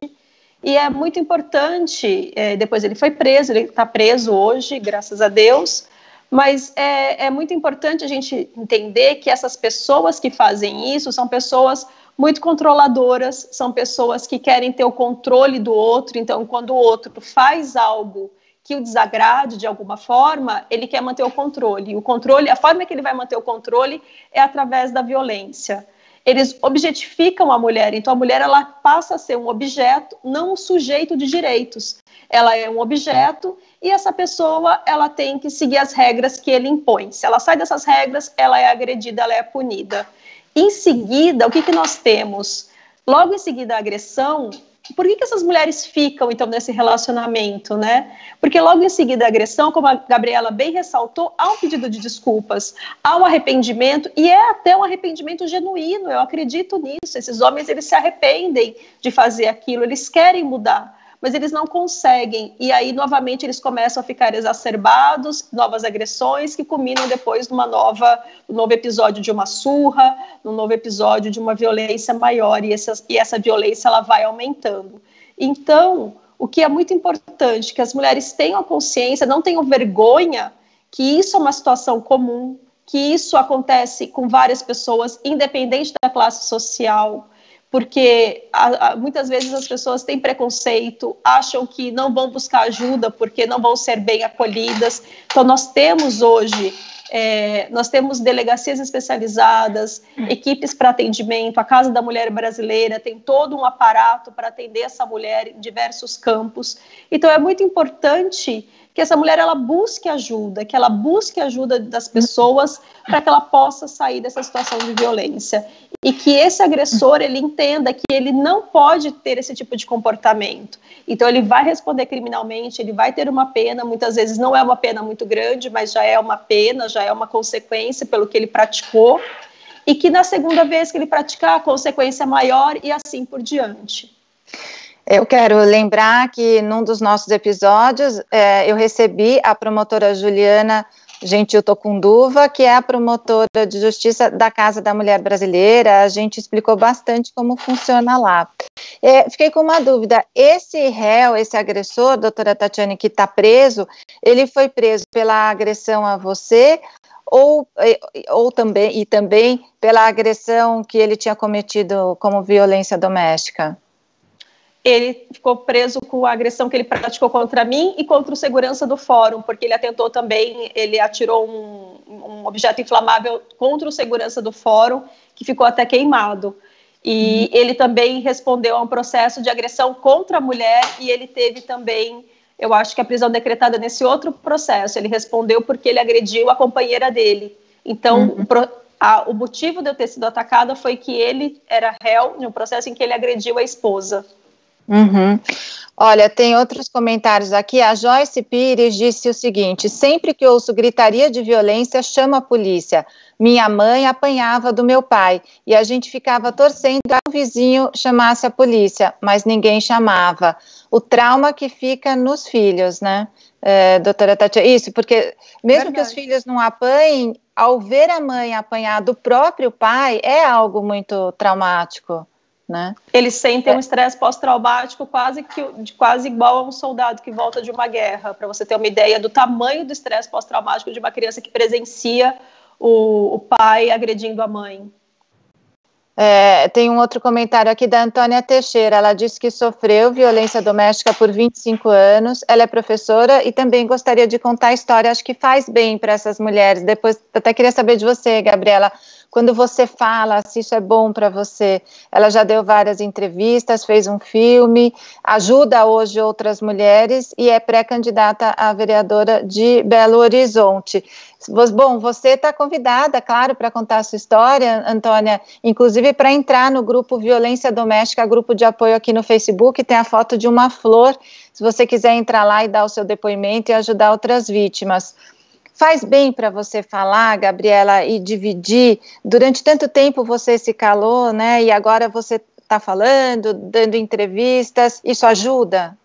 E é muito importante, é, depois ele foi preso, ele está preso hoje, graças a Deus, mas é, é muito importante a gente entender que essas pessoas que fazem isso são pessoas muito controladoras, são pessoas que querem ter o controle do outro, então, quando o outro faz algo que o desagrade de alguma forma, ele quer manter o controle. O controle, a forma que ele vai manter o controle é através da violência. Eles objetificam a mulher, então a mulher ela passa a ser um objeto, não um sujeito de direitos. Ela é um objeto e essa pessoa ela tem que seguir as regras que ele impõe. Se ela sai dessas regras, ela é agredida, ela é punida. Em seguida, o que, que nós temos? Logo em seguida, a agressão. Por que, que essas mulheres ficam, então, nesse relacionamento, né? Porque logo em seguida a agressão, como a Gabriela bem ressaltou, há um pedido de desculpas, há um arrependimento, e é até um arrependimento genuíno, eu acredito nisso. Esses homens, eles se arrependem de fazer aquilo, eles querem mudar mas eles não conseguem. E aí, novamente, eles começam a ficar exacerbados, novas agressões que culminam depois numa nova, um novo episódio de uma surra, num novo episódio de uma violência maior, e essa, e essa violência ela vai aumentando. Então, o que é muito importante, que as mulheres tenham consciência, não tenham vergonha que isso é uma situação comum, que isso acontece com várias pessoas, independente da classe social, porque a, a, muitas vezes as pessoas têm preconceito, acham que não vão buscar ajuda porque não vão ser bem acolhidas. Então, nós temos hoje, é, nós temos delegacias especializadas, equipes para atendimento, a Casa da Mulher Brasileira tem todo um aparato para atender essa mulher em diversos campos. Então, é muito importante que essa mulher ela busque ajuda, que ela busque ajuda das pessoas para que ela possa sair dessa situação de violência e que esse agressor ele entenda que ele não pode ter esse tipo de comportamento. Então ele vai responder criminalmente, ele vai ter uma pena, muitas vezes não é uma pena muito grande, mas já é uma pena, já é uma consequência pelo que ele praticou e que na segunda vez que ele praticar a consequência é maior e assim por diante. Eu quero lembrar que num dos nossos episódios é, eu recebi a promotora Juliana Gentil Tocunduva, que é a promotora de justiça da Casa da Mulher Brasileira. A gente explicou bastante como funciona lá. É, fiquei com uma dúvida: esse réu, esse agressor, doutora Tatiane, que está preso, ele foi preso pela agressão a você ou, ou também e também pela agressão que ele tinha cometido como violência doméstica? Ele ficou preso com a agressão que ele praticou contra mim e contra o segurança do fórum, porque ele atentou também, ele atirou um, um objeto inflamável contra o segurança do fórum, que ficou até queimado. E uhum. ele também respondeu a um processo de agressão contra a mulher e ele teve também, eu acho que a prisão decretada nesse outro processo. Ele respondeu porque ele agrediu a companheira dele. Então, uhum. o, a, o motivo de eu ter sido atacada foi que ele era réu de um processo em que ele agrediu a esposa. Uhum. Olha, tem outros comentários aqui. A Joyce Pires disse o seguinte: sempre que ouço gritaria de violência, chamo a polícia. Minha mãe apanhava do meu pai e a gente ficava torcendo que o vizinho chamasse a polícia, mas ninguém chamava. O trauma que fica nos filhos, né, é, doutora Tatiana? Isso, porque mesmo Verdade. que os filhos não apanhem, ao ver a mãe apanhar do próprio pai, é algo muito traumático né? Eles sentem é. um estresse pós-traumático quase que quase igual a um soldado que volta de uma guerra, para você ter uma ideia do tamanho do estresse pós-traumático de uma criança que presencia o, o pai agredindo a mãe. É, tem um outro comentário aqui da Antônia Teixeira. Ela disse que sofreu violência doméstica por 25 anos. Ela é professora e também gostaria de contar a história. Acho que faz bem para essas mulheres. Depois, até queria saber de você, Gabriela quando você fala se isso é bom para você. Ela já deu várias entrevistas, fez um filme, ajuda hoje outras mulheres e é pré-candidata a vereadora de Belo Horizonte. Bom, você está convidada, claro, para contar a sua história, Antônia, inclusive para entrar no grupo Violência Doméstica, grupo de apoio aqui no Facebook, tem a foto de uma flor, se você quiser entrar lá e dar o seu depoimento e ajudar outras vítimas. Faz bem para você falar, Gabriela, e dividir. Durante tanto tempo você se calou, né? E agora você está falando, dando entrevistas, isso ajuda?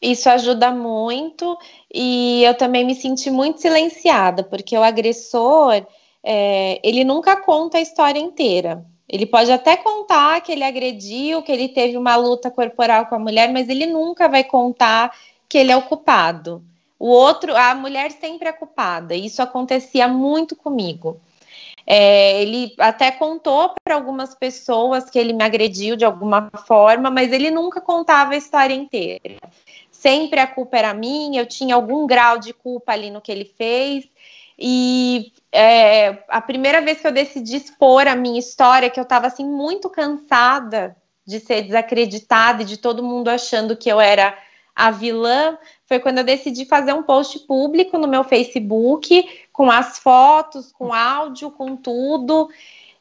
Isso ajuda muito e eu também me senti muito silenciada, porque o agressor, é, ele nunca conta a história inteira. Ele pode até contar que ele agrediu, que ele teve uma luta corporal com a mulher, mas ele nunca vai contar que ele é o culpado. O outro, a mulher sempre é culpada. Isso acontecia muito comigo. É, ele até contou para algumas pessoas que ele me agrediu de alguma forma, mas ele nunca contava a história inteira. Sempre a culpa era minha, eu tinha algum grau de culpa ali no que ele fez. E é, a primeira vez que eu decidi expor a minha história, que eu estava assim muito cansada de ser desacreditada e de todo mundo achando que eu era a vilã, foi quando eu decidi fazer um post público no meu Facebook, com as fotos, com áudio, com tudo.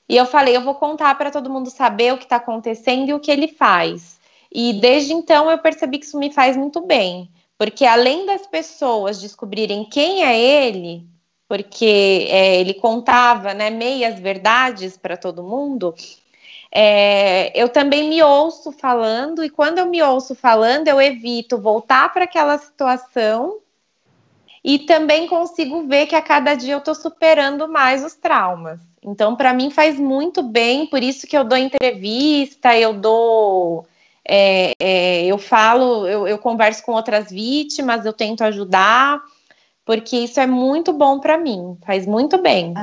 E eu falei, eu vou contar para todo mundo saber o que está acontecendo e o que ele faz. E desde então eu percebi que isso me faz muito bem, porque além das pessoas descobrirem quem é ele, porque é, ele contava né, meias verdades para todo mundo, é, eu também me ouço falando, e quando eu me ouço falando, eu evito voltar para aquela situação e também consigo ver que a cada dia eu estou superando mais os traumas. Então, para mim, faz muito bem, por isso que eu dou entrevista, eu dou. É, é, eu falo, eu, eu converso com outras vítimas, eu tento ajudar porque isso é muito bom para mim, faz muito bem.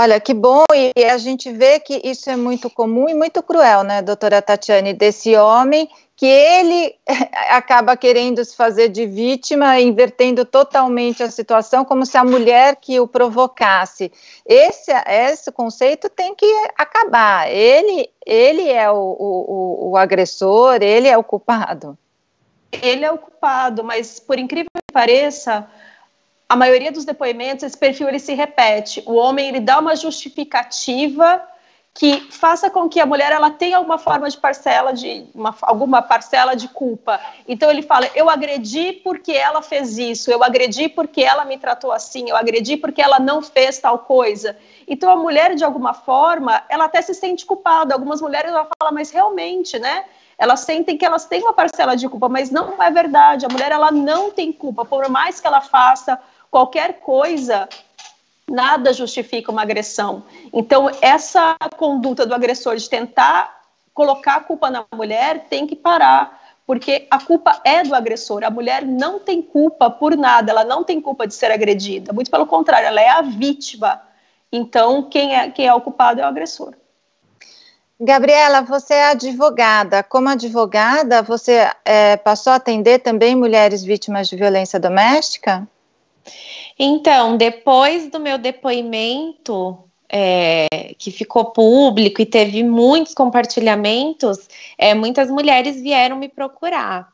Olha, que bom, e a gente vê que isso é muito comum e muito cruel, né, doutora Tatiane, desse homem que ele acaba querendo se fazer de vítima, invertendo totalmente a situação, como se a mulher que o provocasse. Esse, esse conceito tem que acabar. Ele, ele é o, o, o agressor, ele é o culpado ele é o culpado, mas por incrível que pareça, a maioria dos depoimentos, esse perfil ele se repete. O homem ele dá uma justificativa que faça com que a mulher ela tenha alguma forma de parcela de uma, alguma parcela de culpa. Então ele fala: eu agredi porque ela fez isso, eu agredi porque ela me tratou assim, eu agredi porque ela não fez tal coisa. Então a mulher de alguma forma ela até se sente culpada. Algumas mulheres ela fala, mas realmente, né? elas sentem que elas têm uma parcela de culpa, mas não é verdade. A mulher ela não tem culpa, por mais que ela faça qualquer coisa, nada justifica uma agressão. Então, essa conduta do agressor de tentar colocar a culpa na mulher tem que parar, porque a culpa é do agressor. A mulher não tem culpa por nada, ela não tem culpa de ser agredida. Muito pelo contrário, ela é a vítima. Então, quem é, quem é o culpado é o agressor. Gabriela, você é advogada. Como advogada, você é, passou a atender também mulheres vítimas de violência doméstica? Então, depois do meu depoimento, é, que ficou público e teve muitos compartilhamentos, é, muitas mulheres vieram me procurar.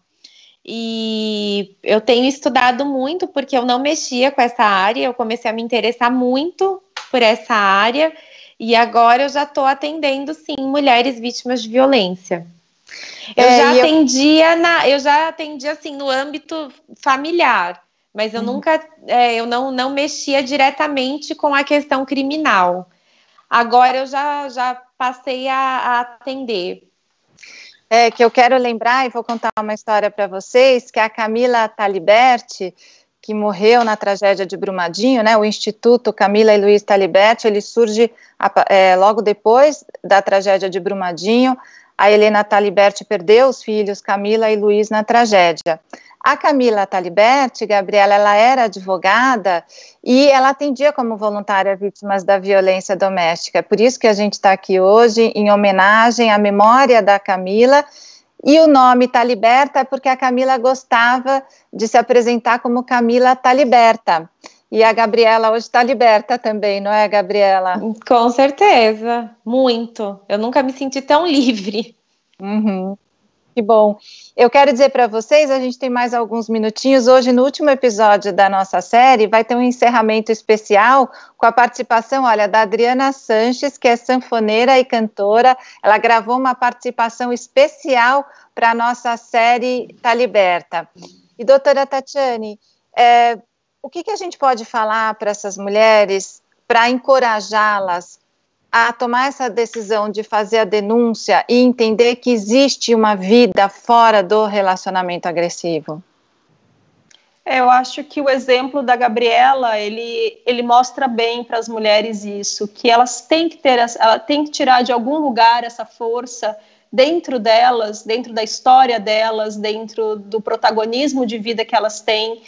E eu tenho estudado muito porque eu não mexia com essa área, eu comecei a me interessar muito por essa área e agora eu já estou atendendo, sim, mulheres vítimas de violência. Eu é, já atendia eu... na, eu já atendia assim no âmbito familiar, mas eu uhum. nunca, é, eu não, não mexia diretamente com a questão criminal. Agora eu já, já passei a, a atender. É que eu quero lembrar e vou contar uma história para vocês que a Camila Taliberti que morreu na tragédia de Brumadinho, né, o Instituto Camila e Luiz Taliberti, ele surge é, logo depois da tragédia de Brumadinho. A Helena Taliberti perdeu os filhos Camila e Luiz na tragédia. A Camila Taliberti, Gabriela, ela era advogada e ela atendia como voluntária vítimas da violência doméstica. Por isso que a gente está aqui hoje em homenagem à memória da Camila e o nome Tá Liberta é porque a Camila gostava de se apresentar como Camila Tá Liberta. E a Gabriela hoje está liberta também, não é, Gabriela? Com certeza, muito. Eu nunca me senti tão livre. Uhum. Que bom. Eu quero dizer para vocês, a gente tem mais alguns minutinhos. Hoje, no último episódio da nossa série, vai ter um encerramento especial com a participação, olha, da Adriana Sanches, que é sanfoneira e cantora. Ela gravou uma participação especial para a nossa série Tá Liberta. E, doutora Tatiane, é, o que, que a gente pode falar para essas mulheres para encorajá-las a tomar essa decisão de fazer a denúncia e entender que existe uma vida fora do relacionamento agressivo? É, eu acho que o exemplo da Gabriela ele, ele mostra bem para as mulheres isso, que elas têm que ter, ela tem que tirar de algum lugar essa força dentro delas, dentro da história delas, dentro do protagonismo de vida que elas têm,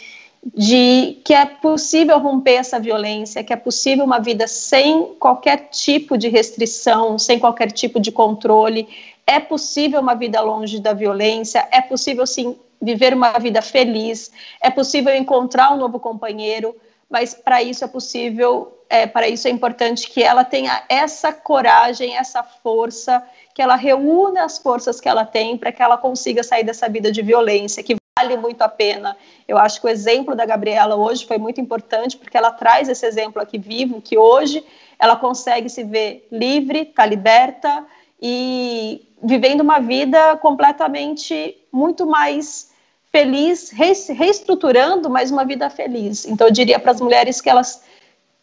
de que é possível romper essa violência, que é possível uma vida sem qualquer tipo de restrição, sem qualquer tipo de controle, é possível uma vida longe da violência, é possível sim viver uma vida feliz, é possível encontrar um novo companheiro, mas para isso é possível, é, para isso é importante que ela tenha essa coragem, essa força, que ela reúna as forças que ela tem para que ela consiga sair dessa vida de violência, que vale muito a pena. Eu acho que o exemplo da Gabriela hoje foi muito importante, porque ela traz esse exemplo aqui vivo, que hoje ela consegue se ver livre, está liberta e vivendo uma vida completamente muito mais feliz, reestruturando, mas uma vida feliz. Então, eu diria para as mulheres que elas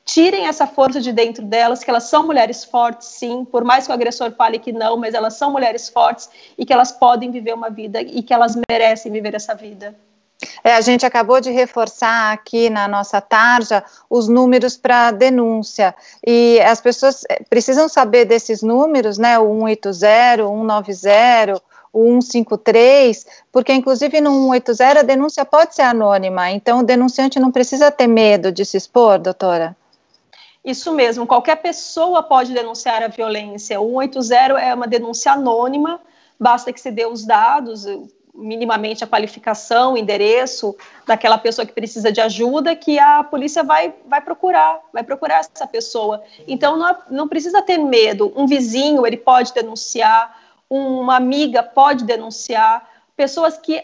tirem essa força de dentro delas, que elas são mulheres fortes, sim, por mais que o agressor fale que não, mas elas são mulheres fortes e que elas podem viver uma vida e que elas merecem viver essa vida. É, a gente acabou de reforçar aqui na nossa tarja os números para denúncia e as pessoas eh, precisam saber desses números, né? O 180, 190, o 153, porque inclusive no 180 a denúncia pode ser anônima, então o denunciante não precisa ter medo de se expor, doutora? Isso mesmo, qualquer pessoa pode denunciar a violência. O 180 é uma denúncia anônima, basta que se dê os dados, minimamente a qualificação, o endereço daquela pessoa que precisa de ajuda, que a polícia vai, vai procurar, vai procurar essa pessoa. Então não, não precisa ter medo. Um vizinho ele pode denunciar, uma amiga pode denunciar, pessoas que,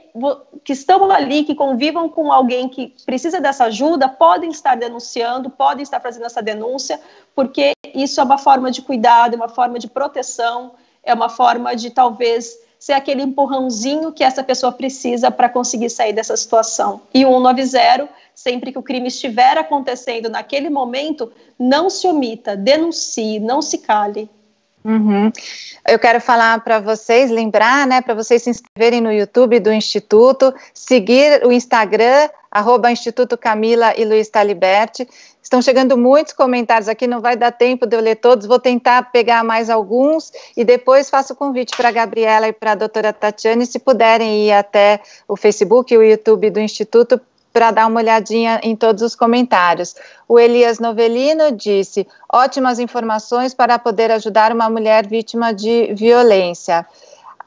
que estão ali, que convivam com alguém que precisa dessa ajuda, podem estar denunciando, podem estar fazendo essa denúncia, porque isso é uma forma de cuidado, é uma forma de proteção, é uma forma de talvez ser aquele empurrãozinho que essa pessoa precisa para conseguir sair dessa situação. E o 190, sempre que o crime estiver acontecendo naquele momento, não se omita, denuncie, não se cale. Uhum. Eu quero falar para vocês, lembrar, né, para vocês se inscreverem no YouTube do Instituto, seguir o Instagram, arroba Instituto Camila e Luiz Taliberti. Estão chegando muitos comentários aqui, não vai dar tempo de eu ler todos, vou tentar pegar mais alguns e depois faço o convite para a Gabriela e para a doutora Tatiane, se puderem ir até o Facebook e o YouTube do Instituto para dar uma olhadinha em todos os comentários. O Elias Novelino disse: ótimas informações para poder ajudar uma mulher vítima de violência.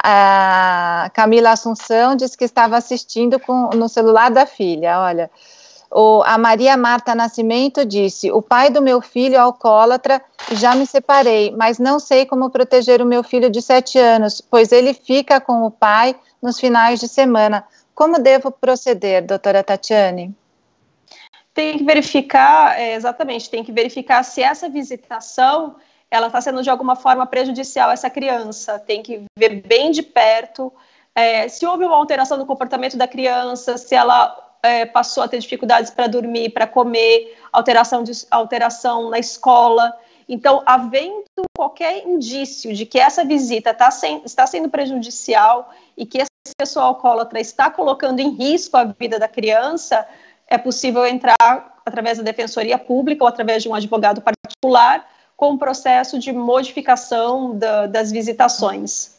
A Camila Assunção disse que estava assistindo com, no celular da filha. Olha, o, a Maria Marta Nascimento disse: o pai do meu filho é alcoólatra já me separei, mas não sei como proteger o meu filho de sete anos, pois ele fica com o pai nos finais de semana. Como devo proceder, doutora Tatiane? Tem que verificar, é, exatamente, tem que verificar se essa visitação ela está sendo de alguma forma prejudicial a essa criança. Tem que ver bem de perto é, se houve uma alteração no comportamento da criança, se ela é, passou a ter dificuldades para dormir, para comer, alteração, de, alteração na escola. Então, havendo qualquer indício de que essa visita tá sem, está sendo prejudicial e que pessoa alcoólatra está colocando em risco a vida da criança, é possível entrar através da defensoria pública ou através de um advogado particular com um processo de modificação da, das visitações.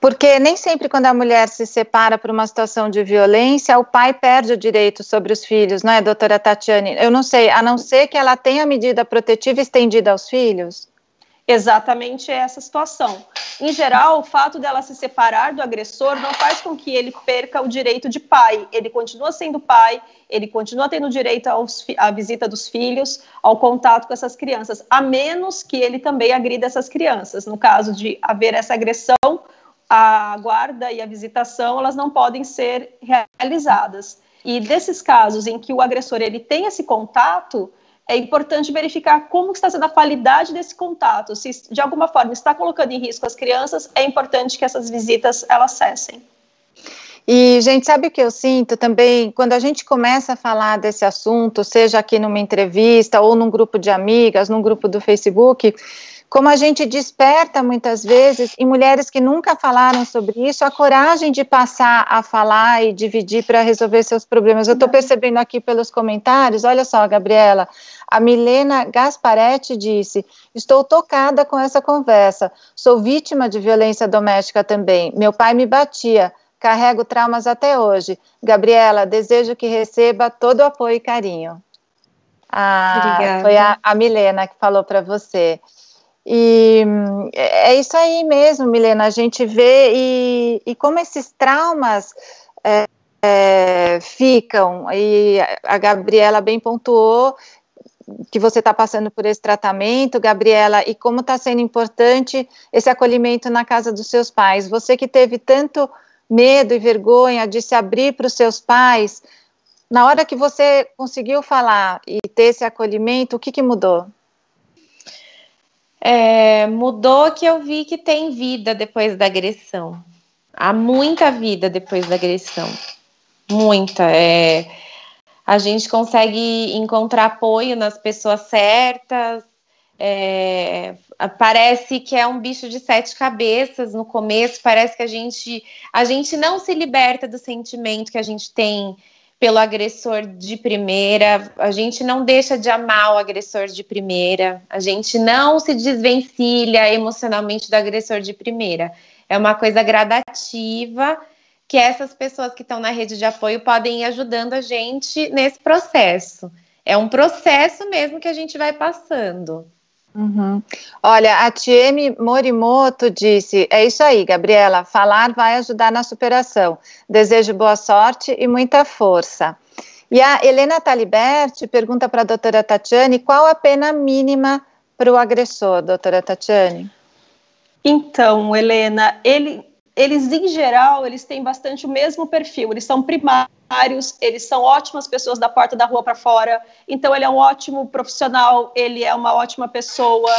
Porque nem sempre quando a mulher se separa por uma situação de violência, o pai perde o direito sobre os filhos, não é, doutora Tatiane? Eu não sei, a não ser que ela tenha medida protetiva estendida aos filhos? Exatamente essa situação. Em geral, o fato dela se separar do agressor não faz com que ele perca o direito de pai. Ele continua sendo pai, ele continua tendo direito aos, à visita dos filhos, ao contato com essas crianças, a menos que ele também agrida essas crianças. No caso de haver essa agressão, a guarda e a visitação elas não podem ser realizadas. E desses casos em que o agressor ele tem esse contato, é importante verificar como está sendo a qualidade desse contato. Se de alguma forma está colocando em risco as crianças, é importante que essas visitas elas cessem. E, gente, sabe o que eu sinto também? Quando a gente começa a falar desse assunto, seja aqui numa entrevista ou num grupo de amigas, num grupo do Facebook, como a gente desperta muitas vezes em mulheres que nunca falaram sobre isso, a coragem de passar a falar e dividir para resolver seus problemas. Eu estou percebendo aqui pelos comentários, olha só, Gabriela, a Milena Gasparetti disse: Estou tocada com essa conversa. Sou vítima de violência doméstica também. Meu pai me batia. Carrego traumas até hoje. Gabriela, desejo que receba todo o apoio e carinho. Ah, foi a, a Milena que falou para você. E é isso aí mesmo, Milena, a gente vê e, e como esses traumas é, é, ficam, e a Gabriela bem pontuou que você está passando por esse tratamento, Gabriela, e como está sendo importante esse acolhimento na casa dos seus pais. Você que teve tanto medo e vergonha de se abrir para os seus pais, na hora que você conseguiu falar e ter esse acolhimento, o que, que mudou? É, mudou que eu vi que tem vida depois da agressão. Há muita vida depois da agressão. Muita. É, a gente consegue encontrar apoio nas pessoas certas. É, parece que é um bicho de sete cabeças no começo. Parece que a gente, a gente não se liberta do sentimento que a gente tem pelo agressor de primeira, a gente não deixa de amar o agressor de primeira, a gente não se desvencilha emocionalmente do agressor de primeira. É uma coisa gradativa que essas pessoas que estão na rede de apoio podem ir ajudando a gente nesse processo. É um processo mesmo que a gente vai passando. Uhum. Olha, a Tieme Morimoto disse: é isso aí, Gabriela, falar vai ajudar na superação. Desejo boa sorte e muita força. E a Helena Taliberti pergunta para a doutora Tatiane qual a pena mínima para o agressor, doutora Tatiane? Então, Helena, ele, eles em geral, eles têm bastante o mesmo perfil, eles são primários, eles são ótimas pessoas da porta da rua para fora, então ele é um ótimo profissional, ele é uma ótima pessoa,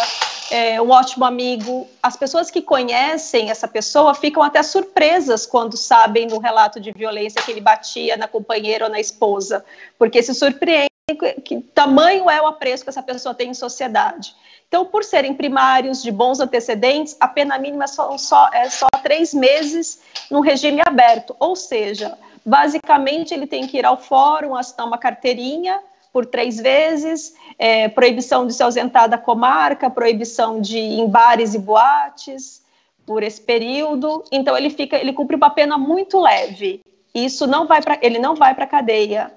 é um ótimo amigo. As pessoas que conhecem essa pessoa ficam até surpresas quando sabem do relato de violência que ele batia na companheira ou na esposa, porque se surpreende que tamanho é o apreço que essa pessoa tem em sociedade. Então, por serem primários, de bons antecedentes, a pena mínima são só, é só três meses no regime aberto. Ou seja, basicamente ele tem que ir ao fórum, assinar uma carteirinha por três vezes, é, proibição de se ausentar da comarca, proibição de ir em bares e boates por esse período. Então ele fica, ele cumpre uma pena muito leve. Isso não vai para, ele não vai para cadeia.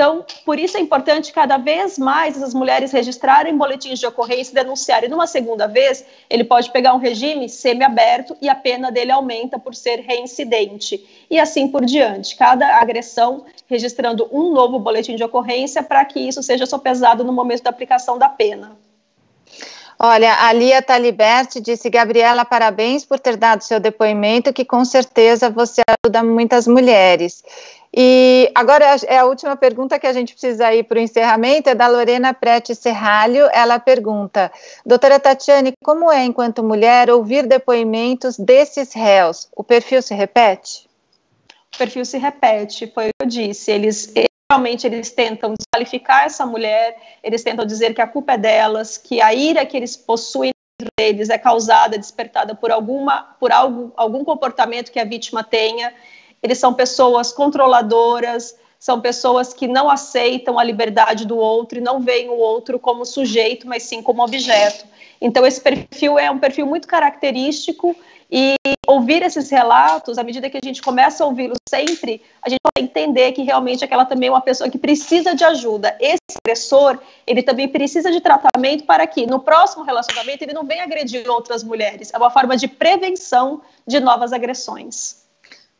Então, por isso é importante cada vez mais essas mulheres registrarem boletins de ocorrência e denunciarem. Numa segunda vez, ele pode pegar um regime semiaberto e a pena dele aumenta por ser reincidente. E assim por diante. Cada agressão registrando um novo boletim de ocorrência para que isso seja sopesado no momento da aplicação da pena. Olha, a Lia Taliberti disse, Gabriela, parabéns por ter dado seu depoimento, que com certeza você ajuda muitas mulheres. E agora é a última pergunta que a gente precisa ir para o encerramento, é da Lorena Prete Serralho. Ela pergunta: Doutora Tatiane, como é, enquanto mulher, ouvir depoimentos desses réus? O perfil se repete? O perfil se repete, foi o que eu disse. Eles realmente eles tentam desqualificar essa mulher, eles tentam dizer que a culpa é delas, que a ira que eles possuem deles é causada, despertada por alguma, por algo, algum comportamento que a vítima tenha eles são pessoas controladoras, são pessoas que não aceitam a liberdade do outro e não veem o outro como sujeito, mas sim como objeto. Então, esse perfil é um perfil muito característico e ouvir esses relatos, à medida que a gente começa a ouvi-los sempre, a gente vai entender que realmente aquela também é uma pessoa que precisa de ajuda. Esse agressor, ele também precisa de tratamento para que no próximo relacionamento ele não venha agredir outras mulheres. É uma forma de prevenção de novas agressões.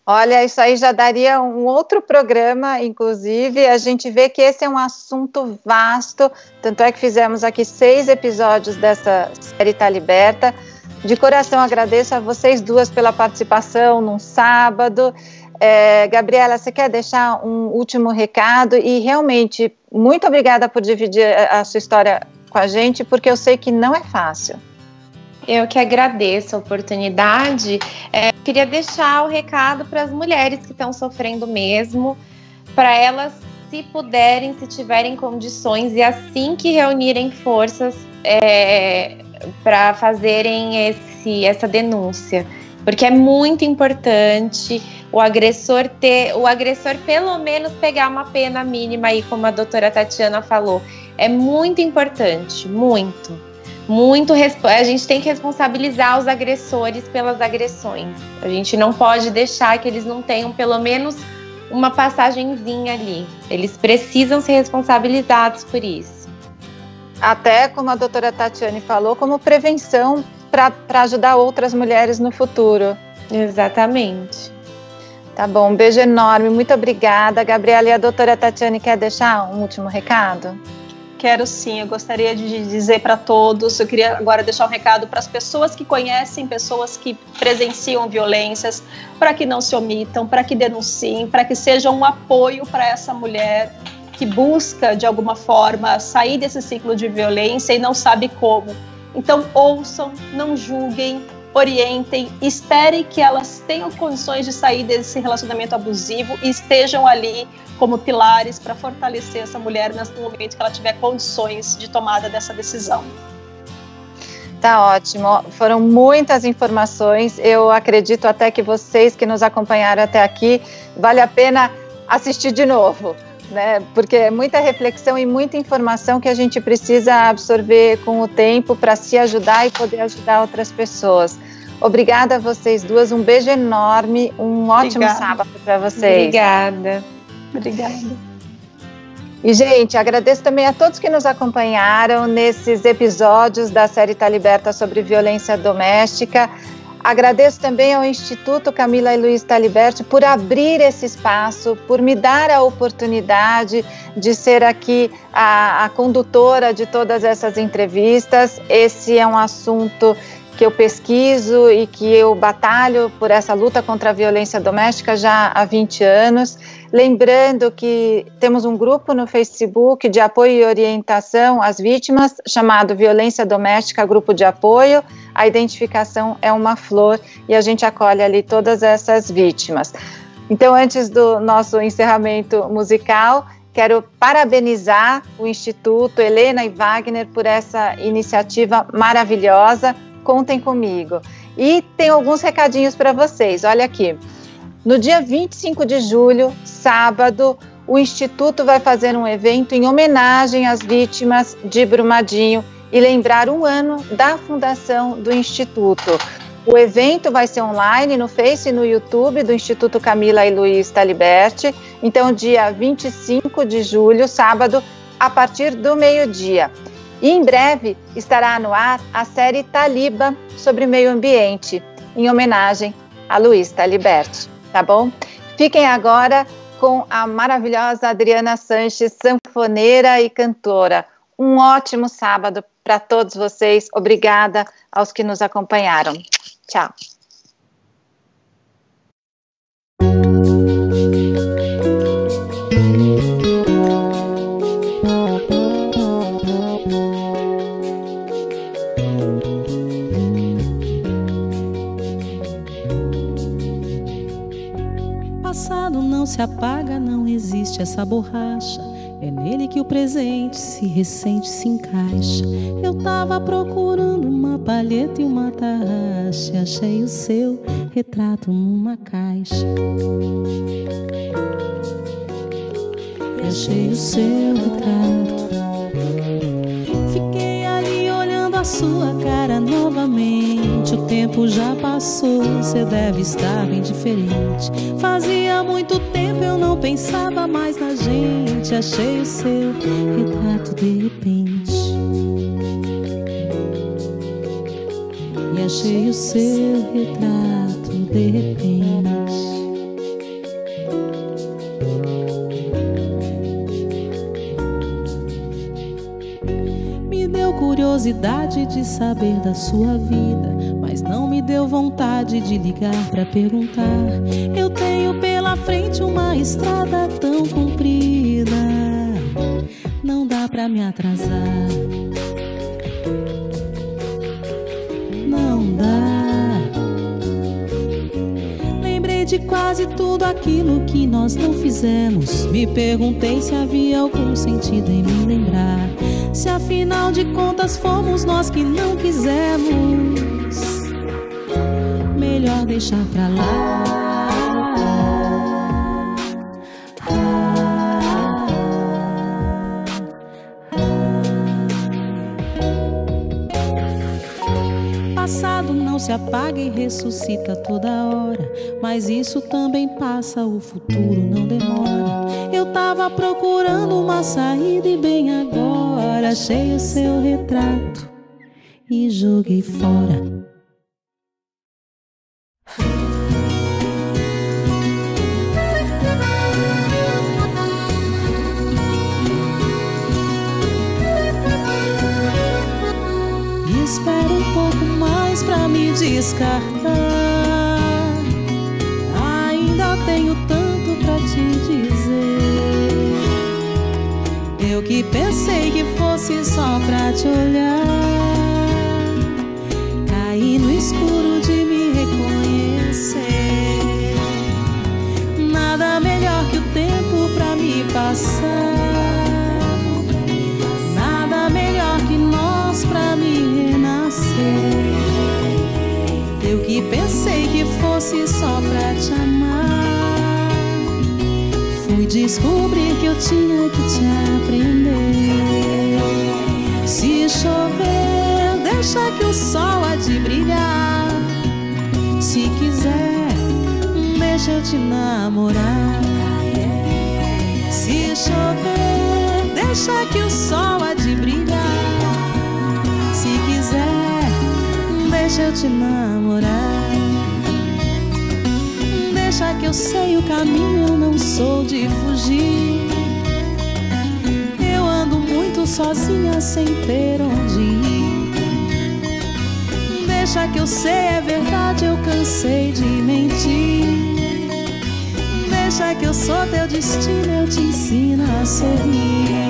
Olha, isso aí já daria um outro programa, inclusive. A gente vê que esse é um assunto vasto, tanto é que fizemos aqui seis episódios dessa série Tá Liberta. De coração agradeço a vocês duas pela participação num sábado. É, Gabriela, você quer deixar um último recado? E realmente, muito obrigada por dividir a sua história com a gente, porque eu sei que não é fácil. Eu que agradeço a oportunidade. É, queria deixar o recado para as mulheres que estão sofrendo mesmo, para elas, se puderem, se tiverem condições, e assim que reunirem forças é, para fazerem esse, essa denúncia. Porque é muito importante o agressor ter, o agressor pelo menos pegar uma pena mínima aí, como a doutora Tatiana falou. É muito importante, muito. Muito a gente tem que responsabilizar os agressores pelas agressões. A gente não pode deixar que eles não tenham pelo menos uma passagenzinha ali. Eles precisam ser responsabilizados por isso. Até como a doutora Tatiane falou, como prevenção para ajudar outras mulheres no futuro. Exatamente. Tá bom, um beijo enorme, muito obrigada. Gabriela e a doutora Tatiane quer deixar um último recado? Quero sim, eu gostaria de dizer para todos, eu queria agora deixar um recado para as pessoas que conhecem, pessoas que presenciam violências, para que não se omitam, para que denunciem, para que sejam um apoio para essa mulher que busca de alguma forma sair desse ciclo de violência e não sabe como. Então ouçam, não julguem, orientem, esperem que elas tenham condições de sair desse relacionamento abusivo e estejam ali como pilares para fortalecer essa mulher no momento que ela tiver condições de tomada dessa decisão. Tá ótimo. Foram muitas informações. Eu acredito até que vocês que nos acompanharam até aqui, vale a pena assistir de novo né? Porque é muita reflexão e muita informação que a gente precisa absorver com o tempo para se ajudar e poder ajudar outras pessoas. Obrigada a vocês duas, um beijo enorme, um ótimo Obrigada. sábado para vocês. Obrigada. Obrigada. E, gente, agradeço também a todos que nos acompanharam nesses episódios da série Tá Liberta sobre violência doméstica. Agradeço também ao Instituto Camila e Luiz Taliberti por abrir esse espaço, por me dar a oportunidade de ser aqui a, a condutora de todas essas entrevistas. Esse é um assunto que eu pesquiso e que eu batalho por essa luta contra a violência doméstica já há 20 anos. Lembrando que temos um grupo no Facebook de apoio e orientação às vítimas, chamado Violência Doméstica Grupo de Apoio. A identificação é uma flor e a gente acolhe ali todas essas vítimas. Então, antes do nosso encerramento musical, quero parabenizar o Instituto Helena e Wagner por essa iniciativa maravilhosa contem comigo. E tem alguns recadinhos para vocês. Olha aqui. No dia 25 de julho, sábado, o Instituto vai fazer um evento em homenagem às vítimas de Brumadinho e lembrar um ano da fundação do Instituto. O evento vai ser online no Face e no YouTube do Instituto Camila e Luiz Taliberti. Então, dia 25 de julho, sábado, a partir do meio-dia. E em breve estará no ar a série Taliba sobre meio ambiente, em homenagem a Luiz Taliberti, tá bom? Fiquem agora com a maravilhosa Adriana Sanches, sanfoneira e cantora. Um ótimo sábado para todos vocês. Obrigada aos que nos acompanharam. Tchau. Se apaga, não existe essa borracha. É nele que o presente se ressente, se encaixa. Eu tava procurando uma palheta e uma tarraxa. Achei o seu retrato numa caixa. Achei o seu retrato. Fiquei ali olhando a sua cara novamente. O tempo já passou, você deve estar bem diferente. Fazia muito tempo eu não pensava mais na gente. Achei o seu retrato de repente. E achei o seu retrato de repente. Me deu curiosidade de saber da sua vida, me deu vontade de ligar para perguntar. Eu tenho pela frente uma estrada tão comprida, não dá para me atrasar. Não dá. Lembrei de quase tudo aquilo que nós não fizemos. Me perguntei se havia algum sentido em me lembrar. Se afinal de contas fomos nós que não quisemos. Melhor deixar pra lá. se apaga e ressuscita toda hora. Mas isso também passa, o futuro não demora. Eu tava procurando uma saída e bem agora achei o seu retrato e joguei fora. Descartar. Ainda tenho tanto pra te dizer. Eu que pensei que fosse só pra te olhar. Fosse só pra te amar. Fui descobrir que eu tinha que te aprender. Se chover, deixa que o sol há de brilhar. Se quiser, deixa eu te namorar. Se chover, deixa que o sol há de brilhar. Se quiser deixa eu te namorar. Eu sei o caminho, eu não sou de fugir. Eu ando muito sozinha sem ter onde ir. Deixa que eu sei, é verdade, eu cansei de mentir. Deixa que eu sou teu destino, eu te ensino a sorrir.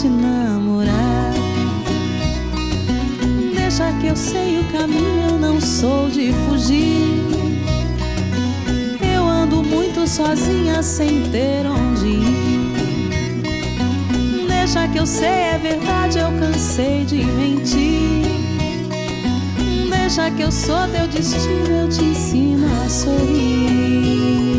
Te namorar. Deixa que eu sei o caminho, eu não sou de fugir. Eu ando muito sozinha sem ter onde ir. Deixa que eu sei, é verdade, eu cansei de mentir. Deixa que eu sou teu destino, eu te ensino a sorrir.